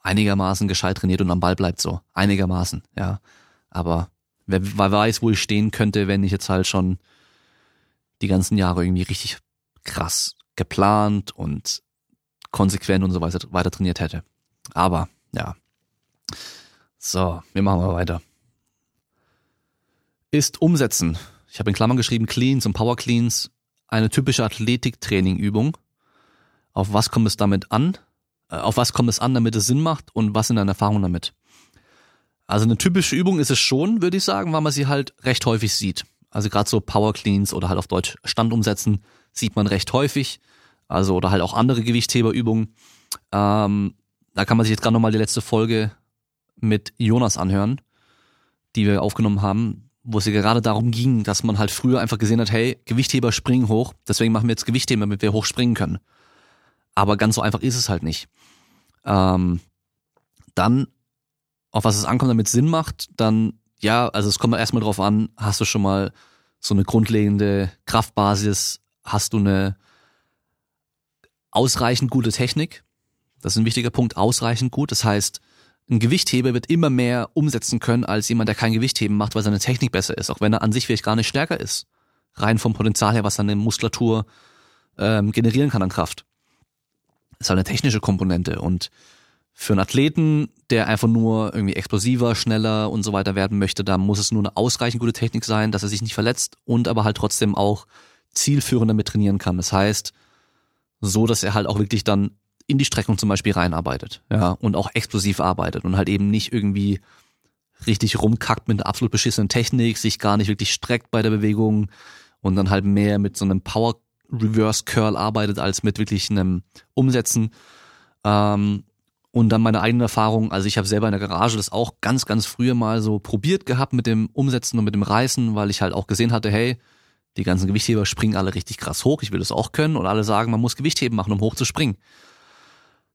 einigermaßen gescheit trainiert und am Ball bleibt so. Einigermaßen, ja. Aber wer, wer weiß, wo ich stehen könnte, wenn ich jetzt halt schon die ganzen Jahre irgendwie richtig krass geplant und konsequent und so weiter, weiter trainiert hätte. Aber, ja. So, wir machen mal weiter. Ist umsetzen. Ich habe in Klammern geschrieben Cleans und Power Cleans eine typische Athletiktrainingübung. Auf was kommt es damit an? Äh, auf was kommt es an, damit es Sinn macht und was sind deine Erfahrungen damit? Also eine typische Übung ist es schon, würde ich sagen, weil man sie halt recht häufig sieht. Also gerade so Power Cleans oder halt auf Deutsch Stand umsetzen sieht man recht häufig. Also oder halt auch andere Gewichtheberübungen. Ähm, da kann man sich jetzt gerade nochmal die letzte Folge mit Jonas anhören, die wir aufgenommen haben wo es ja gerade darum ging, dass man halt früher einfach gesehen hat, hey, Gewichtheber springen hoch, deswegen machen wir jetzt Gewichtheber, damit wir hoch springen können. Aber ganz so einfach ist es halt nicht. Ähm, Dann, auf was es ankommt, damit Sinn macht, dann, ja, also es kommt erstmal drauf an, hast du schon mal so eine grundlegende Kraftbasis, hast du eine ausreichend gute Technik. Das ist ein wichtiger Punkt, ausreichend gut. Das heißt, ein Gewichtheber wird immer mehr umsetzen können als jemand, der kein Gewichtheben macht, weil seine Technik besser ist, auch wenn er an sich vielleicht gar nicht stärker ist. Rein vom Potenzial her, was seine Muskulatur ähm, generieren kann an Kraft. Das ist halt eine technische Komponente und für einen Athleten, der einfach nur irgendwie explosiver, schneller und so weiter werden möchte, da muss es nur eine ausreichend gute Technik sein, dass er sich nicht verletzt und aber halt trotzdem auch zielführend damit trainieren kann. Das heißt, so dass er halt auch wirklich dann in die Streckung zum Beispiel reinarbeitet, ja, und auch explosiv arbeitet und halt eben nicht irgendwie richtig rumkackt mit einer absolut beschissenen Technik, sich gar nicht wirklich streckt bei der Bewegung und dann halt mehr mit so einem Power Reverse Curl arbeitet als mit wirklich einem Umsetzen. Ähm, und dann meine eigene Erfahrung, also ich habe selber in der Garage das auch ganz, ganz früher mal so probiert gehabt mit dem Umsetzen und mit dem Reißen, weil ich halt auch gesehen hatte, hey, die ganzen Gewichtheber springen alle richtig krass hoch, ich will das auch können und alle sagen, man muss Gewichtheben machen, um hoch zu springen.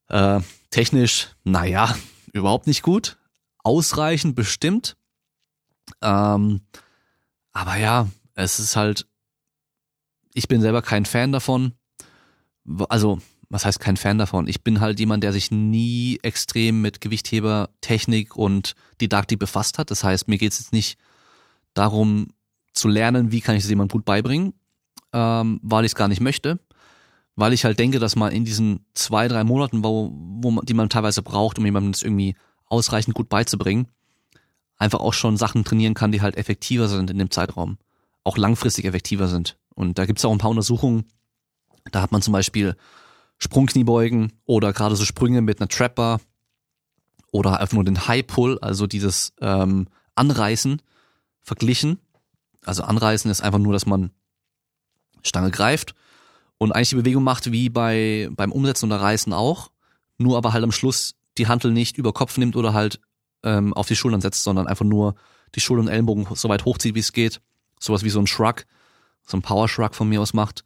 Äh, technisch, naja, überhaupt nicht gut. Ausreichend bestimmt. Ähm, aber ja, es ist halt, ich bin selber kein Fan davon. Also was heißt kein Fan davon? Ich bin halt jemand, der sich nie extrem mit Gewichthebertechnik und Didaktik befasst hat. Das heißt, mir geht es jetzt nicht darum zu lernen, wie kann ich es jemandem gut beibringen, ähm, weil ich es gar nicht möchte. Weil ich halt denke, dass man in diesen zwei, drei Monaten, wo, wo man, die man teilweise braucht, um jemandem das irgendwie ausreichend gut beizubringen, einfach auch schon Sachen trainieren kann, die halt effektiver sind in dem Zeitraum. Auch langfristig effektiver sind. Und da gibt es auch ein paar Untersuchungen. Da hat man zum Beispiel Sprungkniebeugen oder gerade so Sprünge mit einer Trapper oder einfach nur den High Pull, also dieses ähm, Anreißen verglichen. Also Anreißen ist einfach nur, dass man Stange greift und eigentlich die Bewegung macht wie bei beim Umsetzen oder Reißen auch, nur aber halt am Schluss die Hantel nicht über Kopf nimmt oder halt ähm, auf die Schultern setzt, sondern einfach nur die Schultern und Ellenbogen so weit hochzieht, wie es geht. Sowas wie so ein Shrug, so ein Power Shrug von mir aus macht.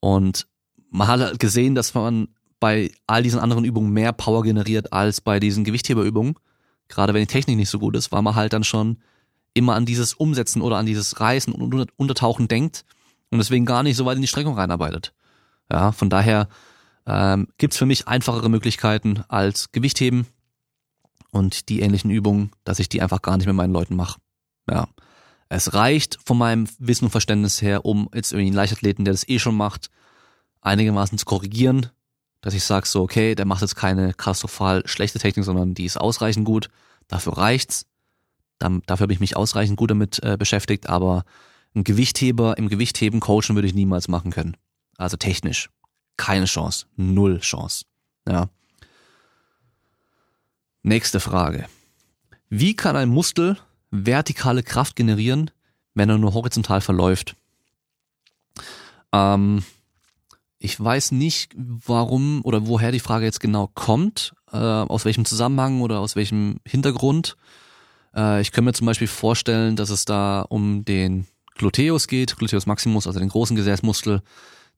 Und man hat halt gesehen, dass man bei all diesen anderen Übungen mehr Power generiert als bei diesen Gewichtheberübungen. Gerade wenn die Technik nicht so gut ist, weil man halt dann schon immer an dieses Umsetzen oder an dieses Reißen und Untertauchen denkt und deswegen gar nicht so weit in die Streckung reinarbeitet. Ja, von daher ähm, gibt für mich einfachere Möglichkeiten als Gewichtheben und die ähnlichen Übungen, dass ich die einfach gar nicht mit meinen Leuten mache. Ja. Es reicht von meinem Wissen und Verständnis her, um jetzt irgendwie einen Leichtathleten, der das eh schon macht, einigermaßen zu korrigieren, dass ich sage so, okay, der macht jetzt keine katastrophal schlechte Technik, sondern die ist ausreichend gut, dafür reicht's. Dafür habe ich mich ausreichend gut damit äh, beschäftigt, aber ein Gewichtheber im Gewichtheben coachen würde ich niemals machen können. Also technisch. Keine Chance. Null Chance. Ja. Nächste Frage. Wie kann ein Muskel vertikale Kraft generieren, wenn er nur horizontal verläuft? Ähm, ich weiß nicht, warum oder woher die Frage jetzt genau kommt, äh, aus welchem Zusammenhang oder aus welchem Hintergrund. Äh, ich könnte mir zum Beispiel vorstellen, dass es da um den Gluteus geht, Gluteus maximus, also den großen Gesäßmuskel,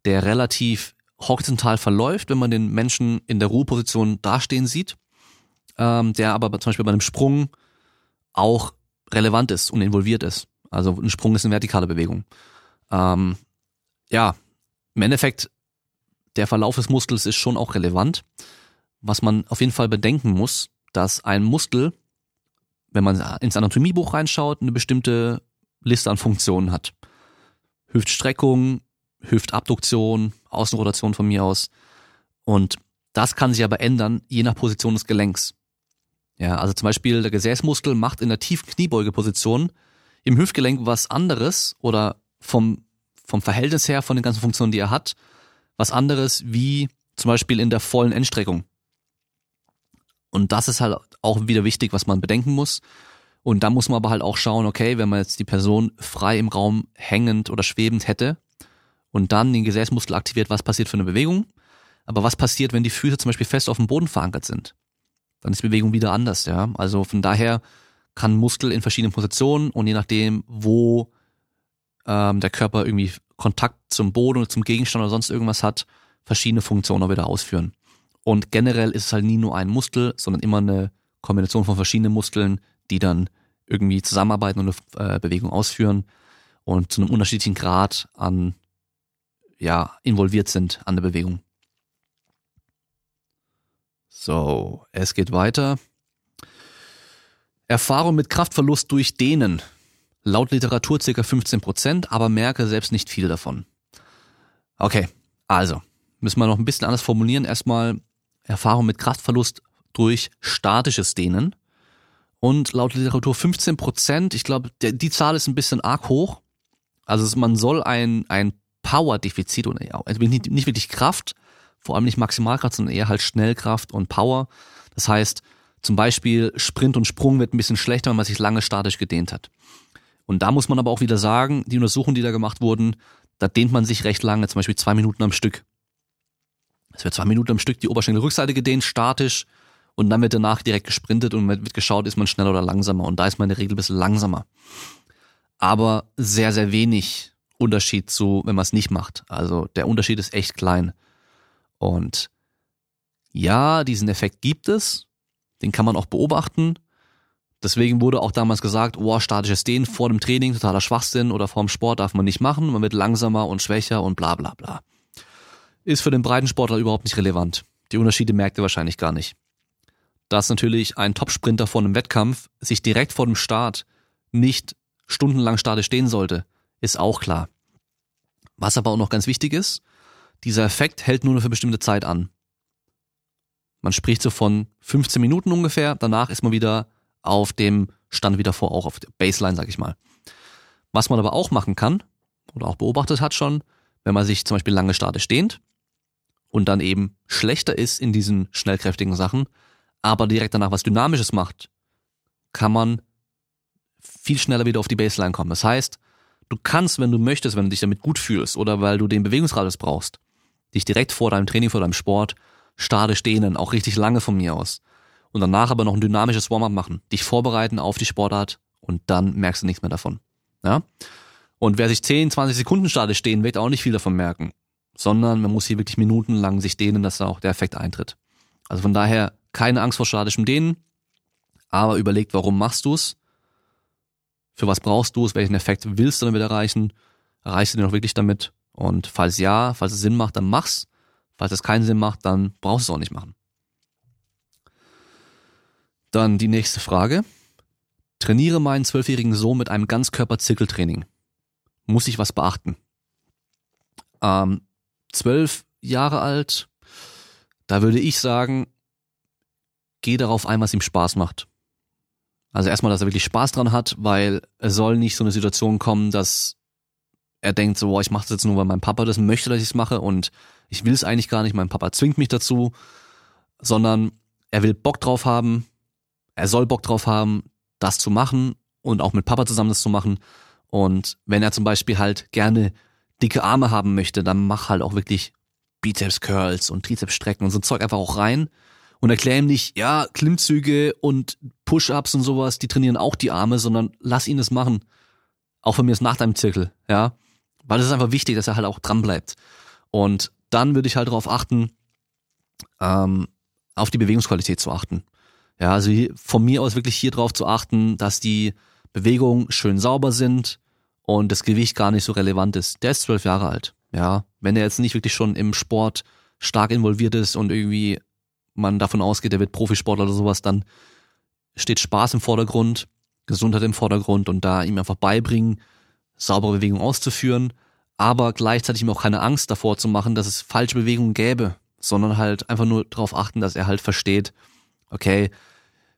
der relativ horizontal verläuft, wenn man den Menschen in der Ruheposition dastehen sieht, ähm, der aber zum Beispiel bei einem Sprung auch relevant ist und involviert ist. Also ein Sprung ist eine vertikale Bewegung. Ähm, ja, im Endeffekt der Verlauf des Muskels ist schon auch relevant. Was man auf jeden Fall bedenken muss, dass ein Muskel, wenn man ins Anatomiebuch reinschaut, eine bestimmte Liste an Funktionen hat. Hüftstreckung, Hüftabduktion, Außenrotation von mir aus. Und das kann sich aber ändern, je nach Position des Gelenks. Ja, also zum Beispiel der Gesäßmuskel macht in der tiefen Kniebeugeposition im Hüftgelenk was anderes oder vom, vom Verhältnis her von den ganzen Funktionen, die er hat, was anderes wie zum Beispiel in der vollen Endstreckung. Und das ist halt auch wieder wichtig, was man bedenken muss. Und da muss man aber halt auch schauen, okay, wenn man jetzt die Person frei im Raum hängend oder schwebend hätte und dann den Gesäßmuskel aktiviert, was passiert für eine Bewegung? Aber was passiert, wenn die Füße zum Beispiel fest auf dem Boden verankert sind? Dann ist die Bewegung wieder anders, ja. Also von daher kann Muskel in verschiedenen Positionen und je nachdem, wo ähm, der Körper irgendwie Kontakt zum Boden oder zum Gegenstand oder sonst irgendwas hat, verschiedene Funktionen auch wieder ausführen. Und generell ist es halt nie nur ein Muskel, sondern immer eine Kombination von verschiedenen Muskeln, die dann irgendwie zusammenarbeiten und eine äh, Bewegung ausführen und zu einem unterschiedlichen Grad an ja involviert sind an der Bewegung. So, es geht weiter. Erfahrung mit Kraftverlust durch Dehnen. Laut Literatur circa 15%, aber merke selbst nicht viel davon. Okay, also, müssen wir noch ein bisschen anders formulieren. Erstmal Erfahrung mit Kraftverlust durch statisches Dehnen. Und laut Literatur 15 Prozent, ich glaube, die Zahl ist ein bisschen arg hoch. Also man soll ein, ein Power-Defizit und also nicht, nicht wirklich Kraft, vor allem nicht Maximalkraft, sondern eher halt Schnellkraft und Power. Das heißt, zum Beispiel Sprint und Sprung wird ein bisschen schlechter, wenn man sich lange statisch gedehnt hat. Und da muss man aber auch wieder sagen, die Untersuchungen, die da gemacht wurden, da dehnt man sich recht lange, zum Beispiel zwei Minuten am Stück. Es wird zwei Minuten am Stück die Oberschenkelrückseite gedehnt, statisch, und dann wird danach direkt gesprintet und wird geschaut, ist man schneller oder langsamer. Und da ist man in der Regel ein bisschen langsamer. Aber sehr, sehr wenig Unterschied zu, wenn man es nicht macht. Also der Unterschied ist echt klein. Und ja, diesen Effekt gibt es. Den kann man auch beobachten. Deswegen wurde auch damals gesagt, oh, statisches Dehnen vor dem Training, totaler Schwachsinn oder vor dem Sport darf man nicht machen. Man wird langsamer und schwächer und bla bla bla. Ist für den breiten Sportler überhaupt nicht relevant. Die Unterschiede merkt ihr wahrscheinlich gar nicht dass natürlich ein Topsprinter vor einem Wettkampf sich direkt vor dem Start nicht stundenlang statisch stehen sollte, ist auch klar. Was aber auch noch ganz wichtig ist, dieser Effekt hält nur eine bestimmte Zeit an. Man spricht so von 15 Minuten ungefähr, danach ist man wieder auf dem Stand wieder vor, auch auf der Baseline, sag ich mal. Was man aber auch machen kann, oder auch beobachtet hat schon, wenn man sich zum Beispiel lange statisch dehnt und dann eben schlechter ist in diesen schnellkräftigen Sachen, aber direkt danach was Dynamisches macht, kann man viel schneller wieder auf die Baseline kommen. Das heißt, du kannst, wenn du möchtest, wenn du dich damit gut fühlst oder weil du den Bewegungsradius brauchst, dich direkt vor deinem Training, vor deinem Sport statisch dehnen, auch richtig lange von mir aus. Und danach aber noch ein dynamisches Warm-up machen, dich vorbereiten auf die Sportart und dann merkst du nichts mehr davon. Ja? Und wer sich 10, 20 Sekunden statisch stehen, wird auch nicht viel davon merken, sondern man muss hier wirklich minutenlang sich dehnen, dass da auch der Effekt eintritt. Also von daher keine Angst vor statischem Dehnen, aber überlegt, warum machst du es? Für was brauchst du es? Welchen Effekt willst du damit erreichen? Erreichst du den auch wirklich damit? Und falls ja, falls es Sinn macht, dann mach's. Falls es keinen Sinn macht, dann brauchst du es auch nicht machen. Dann die nächste Frage. Trainiere meinen zwölfjährigen Sohn mit einem Ganzkörper-Zirkeltraining. Muss ich was beachten? Ähm, zwölf Jahre alt, da würde ich sagen, geh darauf ein, was ihm Spaß macht. Also erstmal, dass er wirklich Spaß dran hat, weil es soll nicht so eine Situation kommen, dass er denkt so, boah, ich mache das jetzt nur, weil mein Papa das möchte, dass ich es mache und ich will es eigentlich gar nicht, mein Papa zwingt mich dazu, sondern er will Bock drauf haben, er soll Bock drauf haben, das zu machen und auch mit Papa zusammen das zu machen. Und wenn er zum Beispiel halt gerne dicke Arme haben möchte, dann mach halt auch wirklich Bizeps Curls und Trizeps Strecken und so Zeug einfach auch rein und erklär ihm nicht, ja, Klimmzüge und Push-Ups und sowas, die trainieren auch die Arme, sondern lass ihn es machen. Auch von mir ist nach deinem Zirkel, ja. Weil es ist einfach wichtig, dass er halt auch dran bleibt. Und dann würde ich halt darauf achten, ähm, auf die Bewegungsqualität zu achten. Ja, also von mir aus wirklich hier drauf zu achten, dass die Bewegungen schön sauber sind und das Gewicht gar nicht so relevant ist. Der ist zwölf Jahre alt. Ja, wenn er jetzt nicht wirklich schon im Sport stark involviert ist und irgendwie man davon ausgeht, er wird Profisportler oder sowas, dann steht Spaß im Vordergrund, Gesundheit im Vordergrund und da ihm einfach beibringen, saubere Bewegungen auszuführen, aber gleichzeitig ihm auch keine Angst davor zu machen, dass es falsche Bewegungen gäbe, sondern halt einfach nur darauf achten, dass er halt versteht, okay,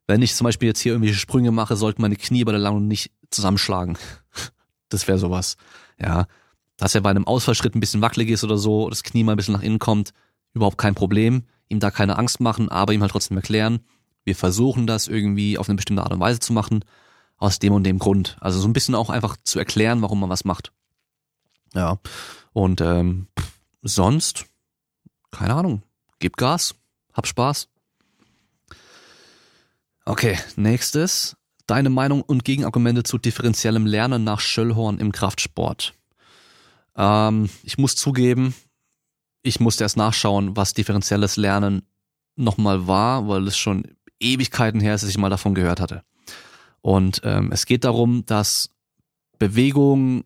wenn ich zum Beispiel jetzt hier irgendwelche Sprünge mache, sollten meine Knie bei der Landung nicht zusammenschlagen. Das wäre sowas. Ja. Dass er bei einem Ausfallschritt ein bisschen wackelig ist oder so, das Knie mal ein bisschen nach innen kommt, überhaupt kein Problem ihm da keine Angst machen, aber ihm halt trotzdem erklären, wir versuchen das irgendwie auf eine bestimmte Art und Weise zu machen, aus dem und dem Grund. Also so ein bisschen auch einfach zu erklären, warum man was macht. Ja. Und ähm, sonst, keine Ahnung, gib Gas, hab Spaß. Okay, nächstes. Deine Meinung und Gegenargumente zu differenziellem Lernen nach Schöllhorn im Kraftsport. Ähm, ich muss zugeben, ich musste erst nachschauen, was differenzielles Lernen nochmal war, weil es schon Ewigkeiten her, dass ich mal davon gehört hatte. Und ähm, es geht darum, dass Bewegungen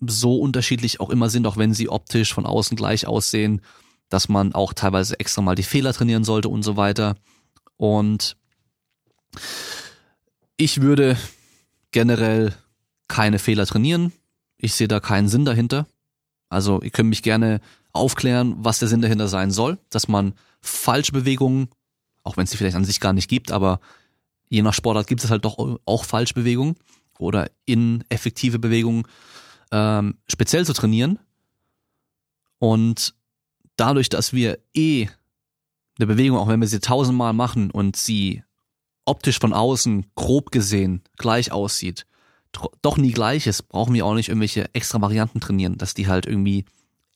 so unterschiedlich auch immer sind, auch wenn sie optisch von außen gleich aussehen, dass man auch teilweise extra mal die Fehler trainieren sollte und so weiter. Und ich würde generell keine Fehler trainieren. Ich sehe da keinen Sinn dahinter. Also ihr könnt mich gerne aufklären, was der Sinn dahinter sein soll, dass man falsche Bewegungen, auch wenn es sie vielleicht an sich gar nicht gibt, aber je nach Sportart gibt es halt doch auch Falschbewegungen oder ineffektive Bewegungen ähm, speziell zu trainieren. Und dadurch, dass wir eh eine Bewegung, auch wenn wir sie tausendmal machen und sie optisch von außen grob gesehen gleich aussieht, doch nie gleich ist, brauchen wir auch nicht irgendwelche extra Varianten trainieren, dass die halt irgendwie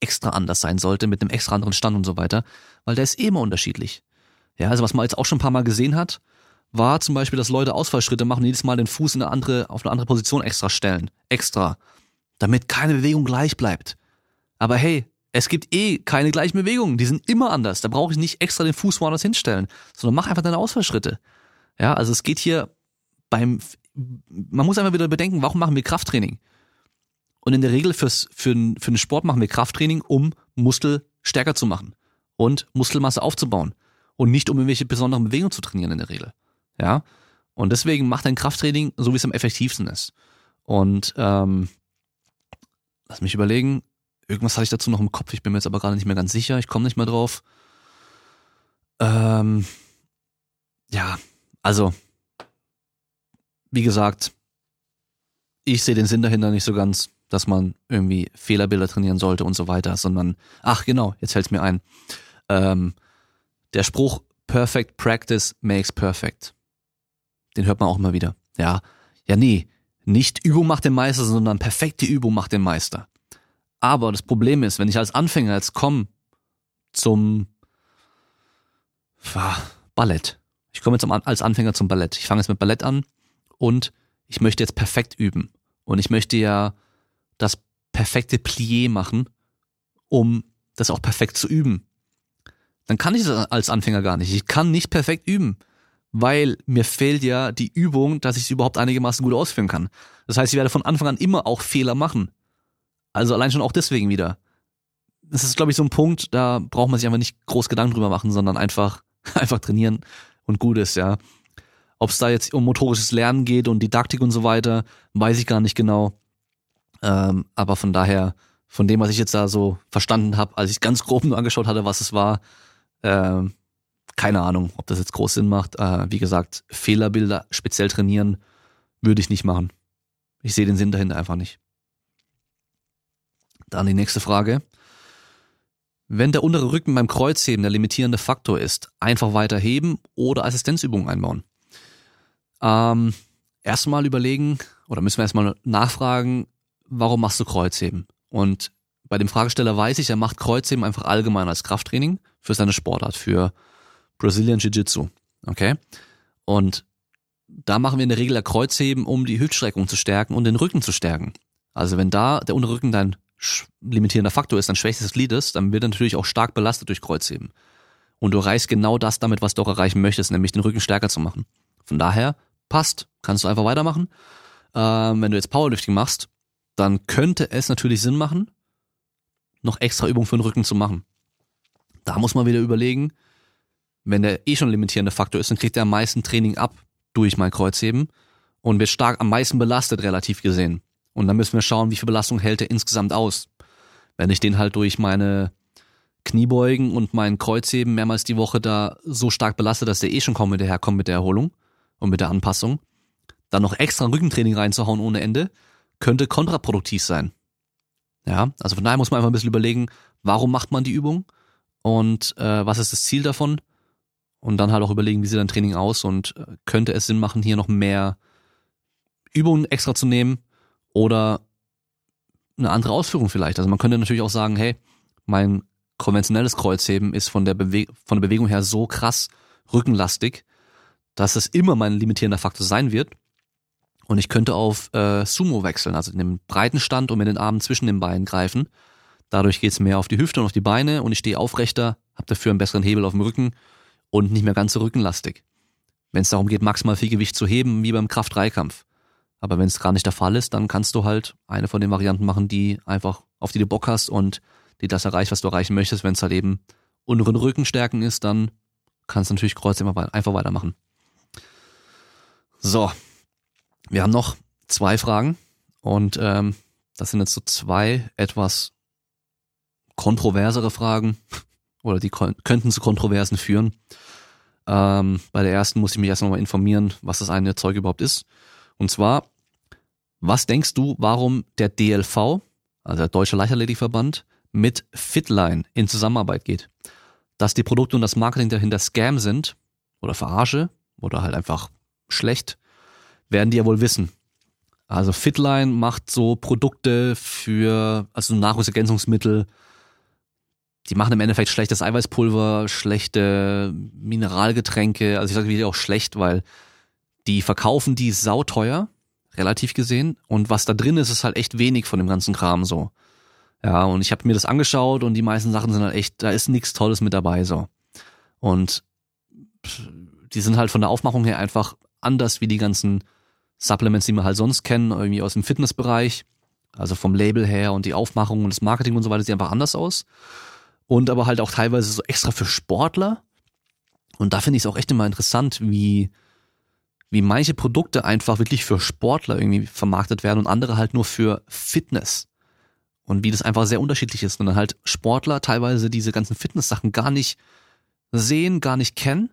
extra anders sein sollte, mit einem extra anderen Stand und so weiter, weil der ist eh immer unterschiedlich. Ja, also was man jetzt auch schon ein paar Mal gesehen hat, war zum Beispiel, dass Leute Ausfallschritte machen, jedes Mal den Fuß in eine andere, auf eine andere Position extra stellen. Extra. Damit keine Bewegung gleich bleibt. Aber hey, es gibt eh keine gleichen Bewegungen, die sind immer anders. Da brauche ich nicht extra den Fuß woanders hinstellen, sondern mach einfach deine Ausfallschritte. Ja, also es geht hier beim, man muss einfach wieder bedenken, warum machen wir Krafttraining? Und in der Regel fürs, für, für den Sport machen wir Krafttraining, um Muskel stärker zu machen und Muskelmasse aufzubauen und nicht um irgendwelche besonderen Bewegungen zu trainieren in der Regel. Ja, und deswegen macht ein Krafttraining so, wie es am effektivsten ist. Und ähm, lass mich überlegen, irgendwas hatte ich dazu noch im Kopf, ich bin mir jetzt aber gerade nicht mehr ganz sicher, ich komme nicht mehr drauf. Ähm, ja, also, wie gesagt, ich sehe den Sinn dahinter nicht so ganz dass man irgendwie Fehlerbilder trainieren sollte und so weiter, sondern, ach genau, jetzt fällt es mir ein. Ähm, der Spruch Perfect Practice makes perfect. Den hört man auch immer wieder. Ja, ja, nee, nicht Übung macht den Meister, sondern perfekte Übung macht den Meister. Aber das Problem ist, wenn ich als Anfänger jetzt komme zum Ballett. Ich komme jetzt als Anfänger zum Ballett. Ich fange jetzt mit Ballett an und ich möchte jetzt perfekt üben. Und ich möchte ja das perfekte Plié machen, um das auch perfekt zu üben. Dann kann ich das als Anfänger gar nicht. Ich kann nicht perfekt üben, weil mir fehlt ja die Übung, dass ich es überhaupt einigermaßen gut ausführen kann. Das heißt, ich werde von Anfang an immer auch Fehler machen. Also allein schon auch deswegen wieder. Das ist, glaube ich, so ein Punkt, da braucht man sich einfach nicht groß Gedanken drüber machen, sondern einfach, einfach trainieren und gut ist, ja. Ob es da jetzt um motorisches Lernen geht und Didaktik und so weiter, weiß ich gar nicht genau. Ähm, aber von daher, von dem, was ich jetzt da so verstanden habe, als ich ganz grob nur angeschaut hatte, was es war, äh, keine Ahnung, ob das jetzt groß Sinn macht. Äh, wie gesagt, Fehlerbilder speziell trainieren würde ich nicht machen. Ich sehe den Sinn dahinter einfach nicht. Dann die nächste Frage. Wenn der untere Rücken beim Kreuzheben der limitierende Faktor ist, einfach weiter heben oder Assistenzübungen einbauen. Ähm, erstmal überlegen oder müssen wir erstmal nachfragen, warum machst du Kreuzheben? Und bei dem Fragesteller weiß ich, er macht Kreuzheben einfach allgemein als Krafttraining für seine Sportart, für Brazilian Jiu-Jitsu. Okay? Und da machen wir in der Regel Kreuzheben, um die Hüftstreckung zu stärken und den Rücken zu stärken. Also wenn da der Unterrücken dein limitierender Faktor ist, dein schwächstes Glied ist, dann wird er natürlich auch stark belastet durch Kreuzheben. Und du erreichst genau das damit, was du auch erreichen möchtest, nämlich den Rücken stärker zu machen. Von daher passt, kannst du einfach weitermachen. Ähm, wenn du jetzt Powerlifting machst, dann könnte es natürlich Sinn machen, noch extra Übungen für den Rücken zu machen. Da muss man wieder überlegen, wenn der eh schon limitierende Faktor ist, dann kriegt er am meisten Training ab durch mein Kreuzheben und wird stark am meisten belastet, relativ gesehen. Und dann müssen wir schauen, wie viel Belastung hält er insgesamt aus. Wenn ich den halt durch meine Kniebeugen und mein Kreuzheben mehrmals die Woche da so stark belastet, dass der eh schon kaum mit herkommt mit der Erholung und mit der Anpassung, dann noch extra Rückentraining reinzuhauen ohne Ende, könnte kontraproduktiv sein. Ja, also von daher muss man einfach ein bisschen überlegen, warum macht man die Übung und äh, was ist das Ziel davon und dann halt auch überlegen, wie sieht dein Training aus und äh, könnte es Sinn machen, hier noch mehr Übungen extra zu nehmen oder eine andere Ausführung vielleicht. Also man könnte natürlich auch sagen, hey, mein konventionelles Kreuzheben ist von der, Bewe von der Bewegung her so krass rückenlastig, dass es immer mein limitierender Faktor sein wird und ich könnte auf äh, Sumo wechseln, also in den breiten Stand und mit den Armen zwischen den Beinen greifen. Dadurch geht's mehr auf die Hüfte und auf die Beine und ich stehe aufrechter, habe dafür einen besseren Hebel auf dem Rücken und nicht mehr ganz so rückenlastig. wenn es darum geht, maximal viel Gewicht zu heben, wie beim Kraft-3-Kampf. Aber wenn es gar nicht der Fall ist, dann kannst du halt eine von den Varianten machen, die einfach, auf die du Bock hast und die das erreicht, was du erreichen möchtest. Wenn es halt eben unteren Rückenstärken ist, dann kannst du natürlich Kreuz immer einfach weitermachen. So, wir haben noch zwei Fragen und ähm, das sind jetzt so zwei etwas kontroversere Fragen oder die könnten zu Kontroversen führen. Ähm, bei der ersten muss ich mich erst nochmal informieren, was das eine Zeug überhaupt ist. Und zwar, was denkst du, warum der DLV, also der Deutsche Leichtathletikverband, mit Fitline in Zusammenarbeit geht? Dass die Produkte und das Marketing dahinter Scam sind oder Verarsche oder halt einfach schlecht, werden die ja wohl wissen. Also Fitline macht so Produkte für, also Nahrungsergänzungsmittel, die machen im Endeffekt schlechtes Eiweißpulver, schlechte Mineralgetränke, also ich sage wieder auch schlecht, weil die verkaufen die sauteuer, relativ gesehen, und was da drin ist, ist halt echt wenig von dem ganzen Kram so. Ja, und ich habe mir das angeschaut und die meisten Sachen sind halt echt, da ist nichts Tolles mit dabei so. Und die sind halt von der Aufmachung her einfach anders wie die ganzen Supplements, die wir halt sonst kennen, irgendwie aus dem Fitnessbereich. Also vom Label her und die Aufmachung und das Marketing und so weiter sieht einfach anders aus. Und aber halt auch teilweise so extra für Sportler. Und da finde ich es auch echt immer interessant, wie, wie manche Produkte einfach wirklich für Sportler irgendwie vermarktet werden und andere halt nur für Fitness. Und wie das einfach sehr unterschiedlich ist. Und dann halt Sportler teilweise diese ganzen Fitness-Sachen gar nicht sehen, gar nicht kennen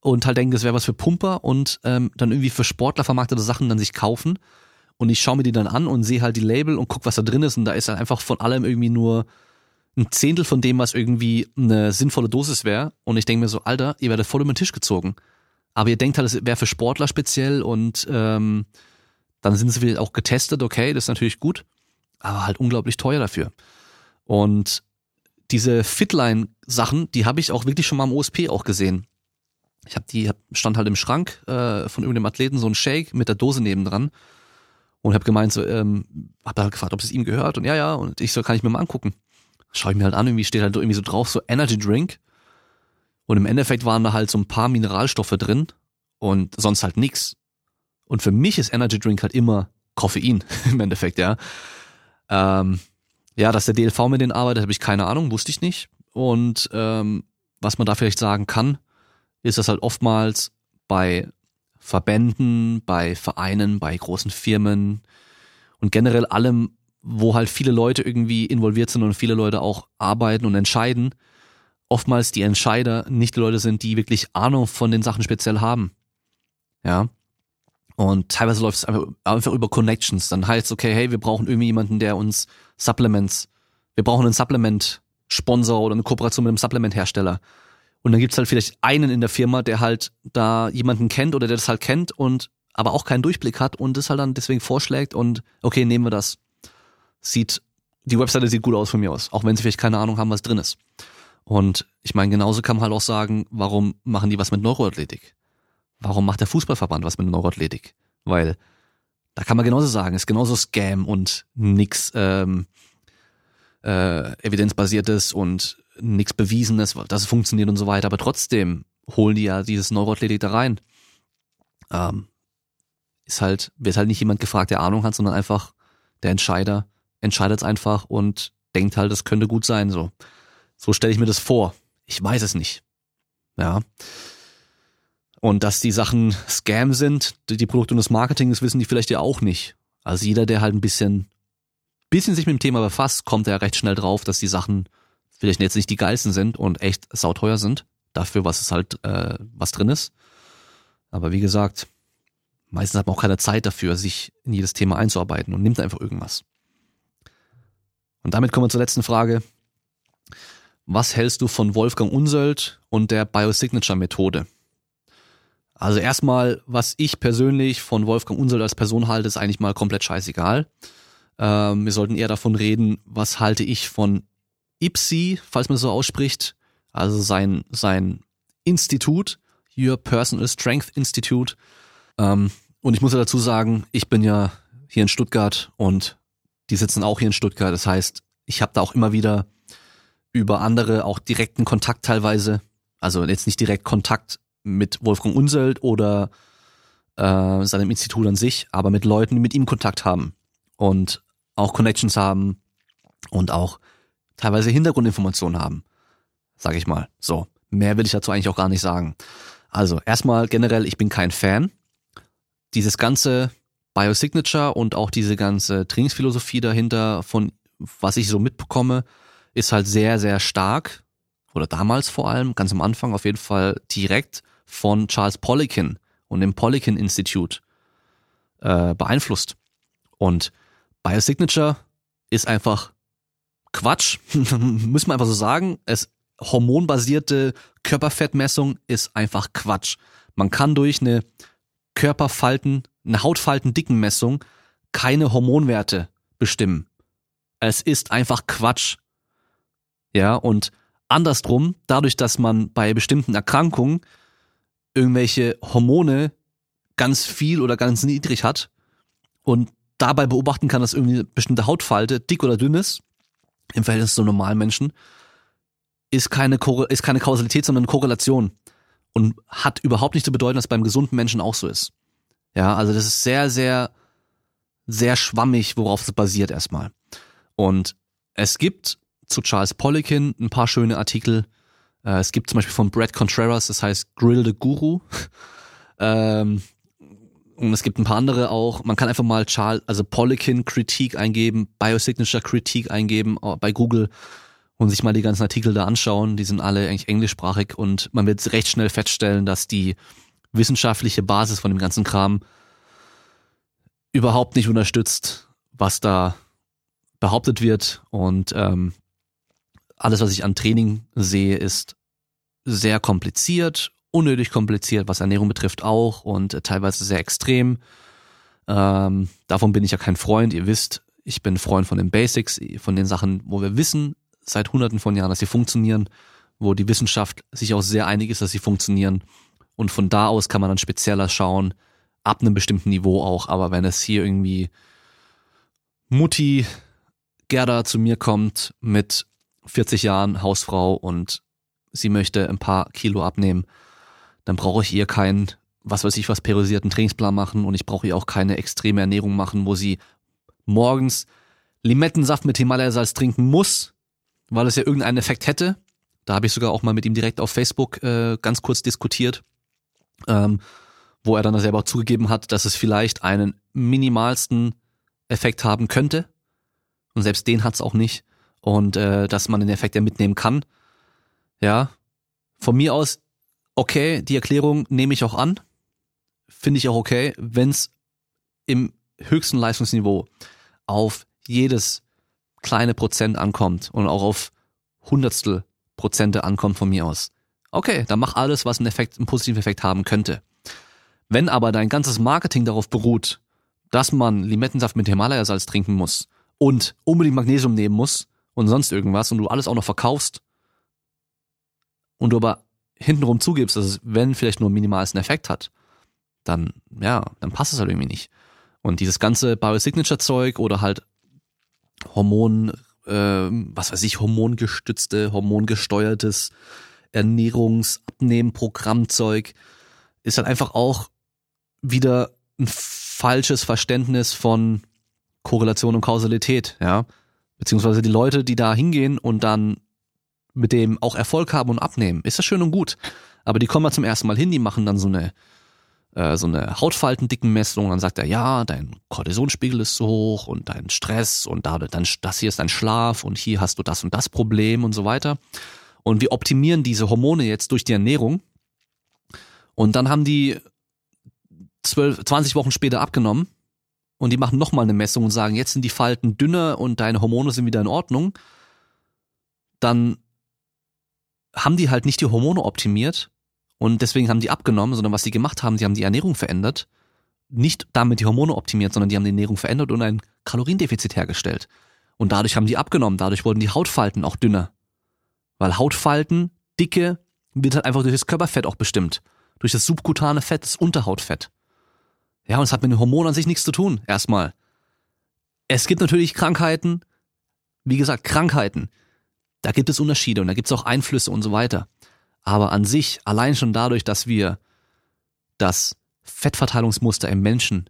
und halt denken, das wäre was für Pumper und ähm, dann irgendwie für Sportler vermarktete Sachen dann sich kaufen. Und ich schaue mir die dann an und sehe halt die Label und guck, was da drin ist. Und da ist halt einfach von allem irgendwie nur ein Zehntel von dem, was irgendwie eine sinnvolle Dosis wäre. Und ich denke mir so, Alter, ihr werdet voll über den Tisch gezogen. Aber ihr denkt halt, es wäre für Sportler speziell und ähm, dann sind sie auch getestet, okay, das ist natürlich gut, aber halt unglaublich teuer dafür. Und diese Fitline-Sachen, die habe ich auch wirklich schon mal am OSP auch gesehen ich habe die, stand halt im Schrank äh, von irgendeinem Athleten so ein Shake mit der Dose nebendran und habe gemeint so, ähm, habe halt gefragt, ob es ihm gehört und ja, ja und ich so, kann ich mir mal angucken. Schau ich mir halt an, irgendwie steht halt irgendwie so drauf so Energy Drink und im Endeffekt waren da halt so ein paar Mineralstoffe drin und sonst halt nix. Und für mich ist Energy Drink halt immer Koffein im Endeffekt, ja. Ähm, ja, dass der DLV mit denen arbeitet, habe ich keine Ahnung, wusste ich nicht. Und ähm, was man da vielleicht sagen kann, ist das halt oftmals bei Verbänden, bei Vereinen, bei großen Firmen und generell allem, wo halt viele Leute irgendwie involviert sind und viele Leute auch arbeiten und entscheiden, oftmals die Entscheider nicht die Leute sind, die wirklich Ahnung von den Sachen speziell haben. Ja. Und teilweise läuft es einfach, über Connections. Dann heißt es, okay, hey, wir brauchen irgendwie jemanden, der uns Supplements, wir brauchen einen Supplement-Sponsor oder eine Kooperation mit einem Supplement-Hersteller. Und dann gibt's halt vielleicht einen in der Firma, der halt da jemanden kennt oder der das halt kennt und aber auch keinen Durchblick hat und das halt dann deswegen vorschlägt und okay, nehmen wir das. Sieht, die Webseite sieht gut aus von mir aus, auch wenn sie vielleicht keine Ahnung haben, was drin ist. Und ich meine, genauso kann man halt auch sagen, warum machen die was mit Neuroathletik? Warum macht der Fußballverband was mit Neuroathletik? Weil da kann man genauso sagen, ist genauso Scam und nix ähm, äh, evidenzbasiertes und nichts Bewiesenes, dass es funktioniert und so weiter, aber trotzdem holen die ja dieses Neuroathletik da rein. Ähm, ist halt, wird halt nicht jemand gefragt, der Ahnung hat, sondern einfach der Entscheider entscheidet es einfach und denkt halt, das könnte gut sein, so. So stelle ich mir das vor. Ich weiß es nicht. Ja. Und dass die Sachen Scam sind, die Produkte und das Marketing, das wissen die vielleicht ja auch nicht. Also jeder, der halt ein bisschen, bisschen sich mit dem Thema befasst, kommt ja recht schnell drauf, dass die Sachen vielleicht jetzt nicht die geilsten sind und echt sauteuer sind, dafür, was es halt, äh, was drin ist. Aber wie gesagt, meistens hat man auch keine Zeit dafür, sich in jedes Thema einzuarbeiten und nimmt einfach irgendwas. Und damit kommen wir zur letzten Frage. Was hältst du von Wolfgang Unsöld und der Biosignature-Methode? Also erstmal, was ich persönlich von Wolfgang Unsöld als Person halte, ist eigentlich mal komplett scheißegal. Ähm, wir sollten eher davon reden, was halte ich von IPSI, falls man so ausspricht, also sein, sein Institut, Your Personal Strength Institute. Ähm, und ich muss ja dazu sagen, ich bin ja hier in Stuttgart und die sitzen auch hier in Stuttgart. Das heißt, ich habe da auch immer wieder über andere auch direkten Kontakt teilweise. Also jetzt nicht direkt Kontakt mit Wolfgang Unselt oder äh, seinem Institut an sich, aber mit Leuten, die mit ihm Kontakt haben und auch Connections haben und auch teilweise Hintergrundinformationen haben, sage ich mal. So, mehr will ich dazu eigentlich auch gar nicht sagen. Also erstmal generell, ich bin kein Fan. Dieses ganze Biosignature und auch diese ganze Trainingsphilosophie dahinter, von was ich so mitbekomme, ist halt sehr, sehr stark, oder damals vor allem, ganz am Anfang auf jeden Fall direkt von Charles Poliquin und dem Poliquin Institute äh, beeinflusst. Und Biosignature ist einfach Quatsch, müssen wir einfach so sagen. Es hormonbasierte Körperfettmessung ist einfach Quatsch. Man kann durch eine Körperfalten, eine Hautfaltendickenmessung keine Hormonwerte bestimmen. Es ist einfach Quatsch. Ja, und andersrum, dadurch, dass man bei bestimmten Erkrankungen irgendwelche Hormone ganz viel oder ganz niedrig hat und dabei beobachten kann, dass irgendwie eine bestimmte Hautfalte dick oder dünn ist, im Verhältnis zu normalen Menschen, ist keine, ist keine Kausalität, sondern eine Korrelation. Und hat überhaupt nicht zu bedeuten, dass beim gesunden Menschen auch so ist. Ja, also das ist sehr, sehr, sehr schwammig, worauf es basiert erstmal. Und es gibt zu Charles Poliquin ein paar schöne Artikel. Äh, es gibt zum Beispiel von Brad Contreras, das heißt Grill the Guru. ähm, und es gibt ein paar andere auch. Man kann einfach mal Charles, also Poliquin Kritik eingeben, Biosignature Kritik eingeben äh, bei Google und sich mal die ganzen Artikel da anschauen. Die sind alle eigentlich englischsprachig und man wird recht schnell feststellen, dass die wissenschaftliche Basis von dem ganzen Kram überhaupt nicht unterstützt, was da behauptet wird. Und ähm, alles, was ich an Training sehe, ist sehr kompliziert, unnötig kompliziert, was Ernährung betrifft auch und äh, teilweise sehr extrem. Ähm, davon bin ich ja kein Freund. Ihr wisst, ich bin Freund von den Basics, von den Sachen, wo wir wissen seit hunderten von Jahren, dass sie funktionieren, wo die Wissenschaft sich auch sehr einig ist, dass sie funktionieren. Und von da aus kann man dann spezieller schauen, ab einem bestimmten Niveau auch. Aber wenn es hier irgendwie Mutti Gerda zu mir kommt mit 40 Jahren Hausfrau und sie möchte ein paar Kilo abnehmen, dann brauche ich ihr keinen, was weiß ich, was periodisierten Trainingsplan machen und ich brauche ihr auch keine extreme Ernährung machen, wo sie morgens Limettensaft mit Himalaya-Salz trinken muss, weil es ja irgendeinen Effekt hätte. Da habe ich sogar auch mal mit ihm direkt auf Facebook äh, ganz kurz diskutiert, ähm, wo er dann selber auch zugegeben hat, dass es vielleicht einen minimalsten Effekt haben könnte. Und selbst den hat's auch nicht und äh, dass man den Effekt ja mitnehmen kann. Ja, von mir aus, okay, die Erklärung nehme ich auch an. Finde ich auch okay, wenn es im höchsten Leistungsniveau auf jedes kleine Prozent ankommt und auch auf Hundertstel Prozente ankommt von mir aus. Okay, dann mach alles, was einen Effekt, einen positiven Effekt haben könnte. Wenn aber dein ganzes Marketing darauf beruht, dass man Limettensaft mit Himalaya-Salz trinken muss und unbedingt Magnesium nehmen muss, und sonst irgendwas und du alles auch noch verkaufst und du aber hintenrum zugibst, dass es, wenn vielleicht nur minimalsten Effekt hat, dann, ja, dann passt es halt irgendwie nicht. Und dieses ganze Biosignature-Zeug oder halt Hormon, äh, was weiß ich, hormongestützte, hormongesteuertes Ernährungsabnehmprogrammzeug ist halt einfach auch wieder ein falsches Verständnis von Korrelation und Kausalität, ja. Beziehungsweise die Leute, die da hingehen und dann mit dem auch Erfolg haben und abnehmen, ist das schön und gut. Aber die kommen mal zum ersten Mal hin, die machen dann so eine äh, so eine Hautfaltendickenmessung, dann sagt er, ja, dein Kortisonspiegel ist so hoch und dein Stress und da, dann, das hier ist dein Schlaf und hier hast du das und das Problem und so weiter. Und wir optimieren diese Hormone jetzt durch die Ernährung. Und dann haben die zwölf, 20 Wochen später abgenommen und die machen nochmal eine Messung und sagen, jetzt sind die Falten dünner und deine Hormone sind wieder in Ordnung, dann haben die halt nicht die Hormone optimiert und deswegen haben die abgenommen, sondern was sie gemacht haben, sie haben die Ernährung verändert, nicht damit die Hormone optimiert, sondern die haben die Ernährung verändert und ein Kaloriendefizit hergestellt. Und dadurch haben die abgenommen, dadurch wurden die Hautfalten auch dünner. Weil Hautfalten, Dicke, wird halt einfach durch das Körperfett auch bestimmt. Durch das subkutane Fett, das Unterhautfett. Ja, und es hat mit den Hormonen an sich nichts zu tun, erstmal. Es gibt natürlich Krankheiten, wie gesagt, Krankheiten. Da gibt es Unterschiede und da gibt es auch Einflüsse und so weiter. Aber an sich, allein schon dadurch, dass wir das Fettverteilungsmuster im Menschen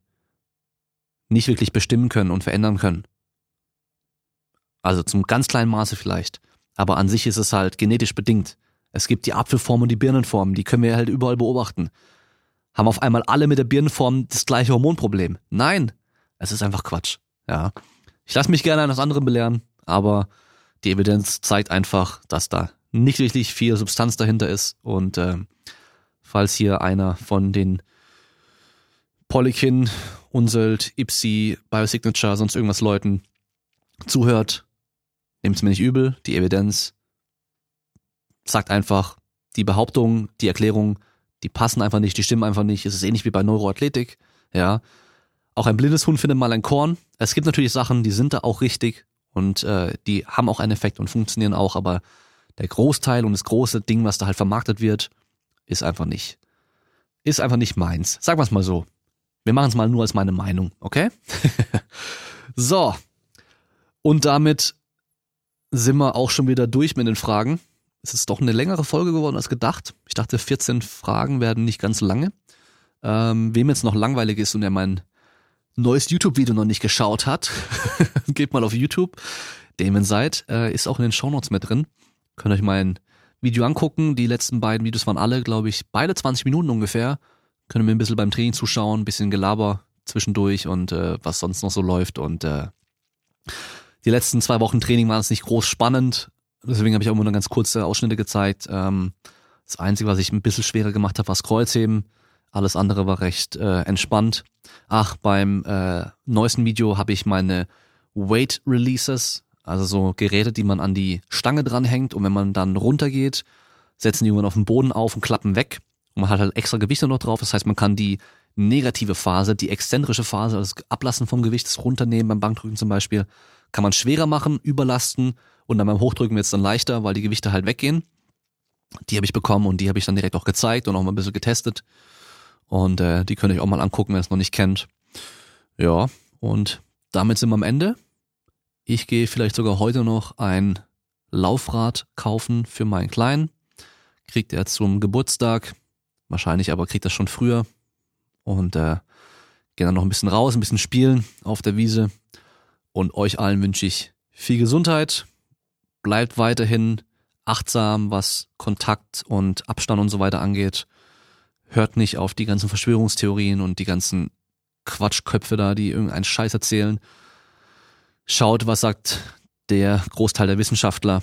nicht wirklich bestimmen können und verändern können. Also zum ganz kleinen Maße vielleicht. Aber an sich ist es halt genetisch bedingt. Es gibt die Apfelform und die Birnenform, die können wir halt überall beobachten. Haben auf einmal alle mit der Birnenform das gleiche Hormonproblem? Nein, es ist einfach Quatsch. Ja. Ich lasse mich gerne eines anderen belehren, aber die Evidenz zeigt einfach, dass da nicht wirklich viel Substanz dahinter ist. Und äh, falls hier einer von den Polykin, Unseld, Ipsi, Biosignature, sonst irgendwas Leuten zuhört, nehmt es mir nicht übel. Die Evidenz sagt einfach, die Behauptung, die Erklärung, die passen einfach nicht, die stimmen einfach nicht. Es ist ähnlich wie bei Neuroathletik. Ja. Auch ein blindes Hund findet mal ein Korn. Es gibt natürlich Sachen, die sind da auch richtig und äh, die haben auch einen Effekt und funktionieren auch, aber der Großteil und das große Ding, was da halt vermarktet wird, ist einfach nicht. Ist einfach nicht meins. Sagen wir es mal so. Wir machen es mal nur als meine Meinung, okay? so. Und damit sind wir auch schon wieder durch mit den Fragen. Es ist doch eine längere Folge geworden als gedacht. Ich dachte, 14 Fragen werden nicht ganz lange. Ähm, wem jetzt noch langweilig ist und der mein neues YouTube-Video noch nicht geschaut hat, geht mal auf YouTube. Damon Seid äh, ist auch in den Shownotes mit drin. Könnt euch mein Video angucken. Die letzten beiden Videos waren alle, glaube ich, beide 20 Minuten ungefähr. Könnt ihr mir ein bisschen beim Training zuschauen, ein bisschen Gelaber zwischendurch und äh, was sonst noch so läuft. Und äh, die letzten zwei Wochen Training waren es nicht groß spannend. Deswegen habe ich auch nur ganz kurze Ausschnitte gezeigt. Ähm, das Einzige, was ich ein bisschen schwerer gemacht habe, war das Kreuzheben. Alles andere war recht äh, entspannt. Ach, beim äh, neuesten Video habe ich meine Weight Releases, also so Geräte, die man an die Stange dranhängt und wenn man dann runtergeht, setzen die irgendwann auf den Boden auf und klappen weg. Und man hat halt extra Gewichte noch drauf. Das heißt, man kann die negative Phase, die exzentrische Phase, also das Ablassen vom Gewicht, das Runternehmen beim Bankdrücken zum Beispiel, kann man schwerer machen, überlasten und dann beim Hochdrücken wird es dann leichter, weil die Gewichte halt weggehen. Die habe ich bekommen und die habe ich dann direkt auch gezeigt und auch mal ein bisschen getestet. Und äh, die könnt ihr euch auch mal angucken, wenn ihr es noch nicht kennt. Ja, und damit sind wir am Ende. Ich gehe vielleicht sogar heute noch ein Laufrad kaufen für meinen Kleinen. Kriegt er zum Geburtstag. Wahrscheinlich aber kriegt er schon früher. Und äh, gehe dann noch ein bisschen raus, ein bisschen spielen auf der Wiese. Und euch allen wünsche ich viel Gesundheit, bleibt weiterhin achtsam, was Kontakt und Abstand und so weiter angeht. Hört nicht auf die ganzen Verschwörungstheorien und die ganzen Quatschköpfe da, die irgendeinen Scheiß erzählen. Schaut, was sagt der Großteil der Wissenschaftler.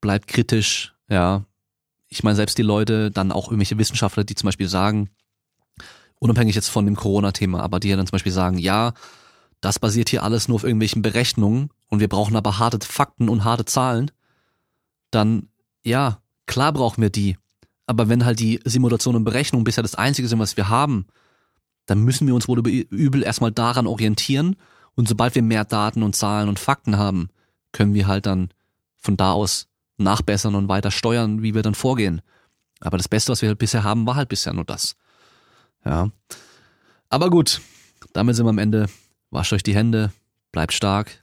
Bleibt kritisch, ja. Ich meine, selbst die Leute, dann auch irgendwelche Wissenschaftler, die zum Beispiel sagen, unabhängig jetzt von dem Corona-Thema, aber die ja dann zum Beispiel sagen, ja, das basiert hier alles nur auf irgendwelchen Berechnungen und wir brauchen aber harte Fakten und harte Zahlen, dann ja, klar brauchen wir die. Aber wenn halt die Simulation und Berechnung bisher das Einzige sind, was wir haben, dann müssen wir uns wohl übel erstmal daran orientieren und sobald wir mehr Daten und Zahlen und Fakten haben, können wir halt dann von da aus nachbessern und weiter steuern, wie wir dann vorgehen. Aber das Beste, was wir halt bisher haben, war halt bisher nur das. Ja. Aber gut, damit sind wir am Ende. Wascht euch die Hände, bleibt stark,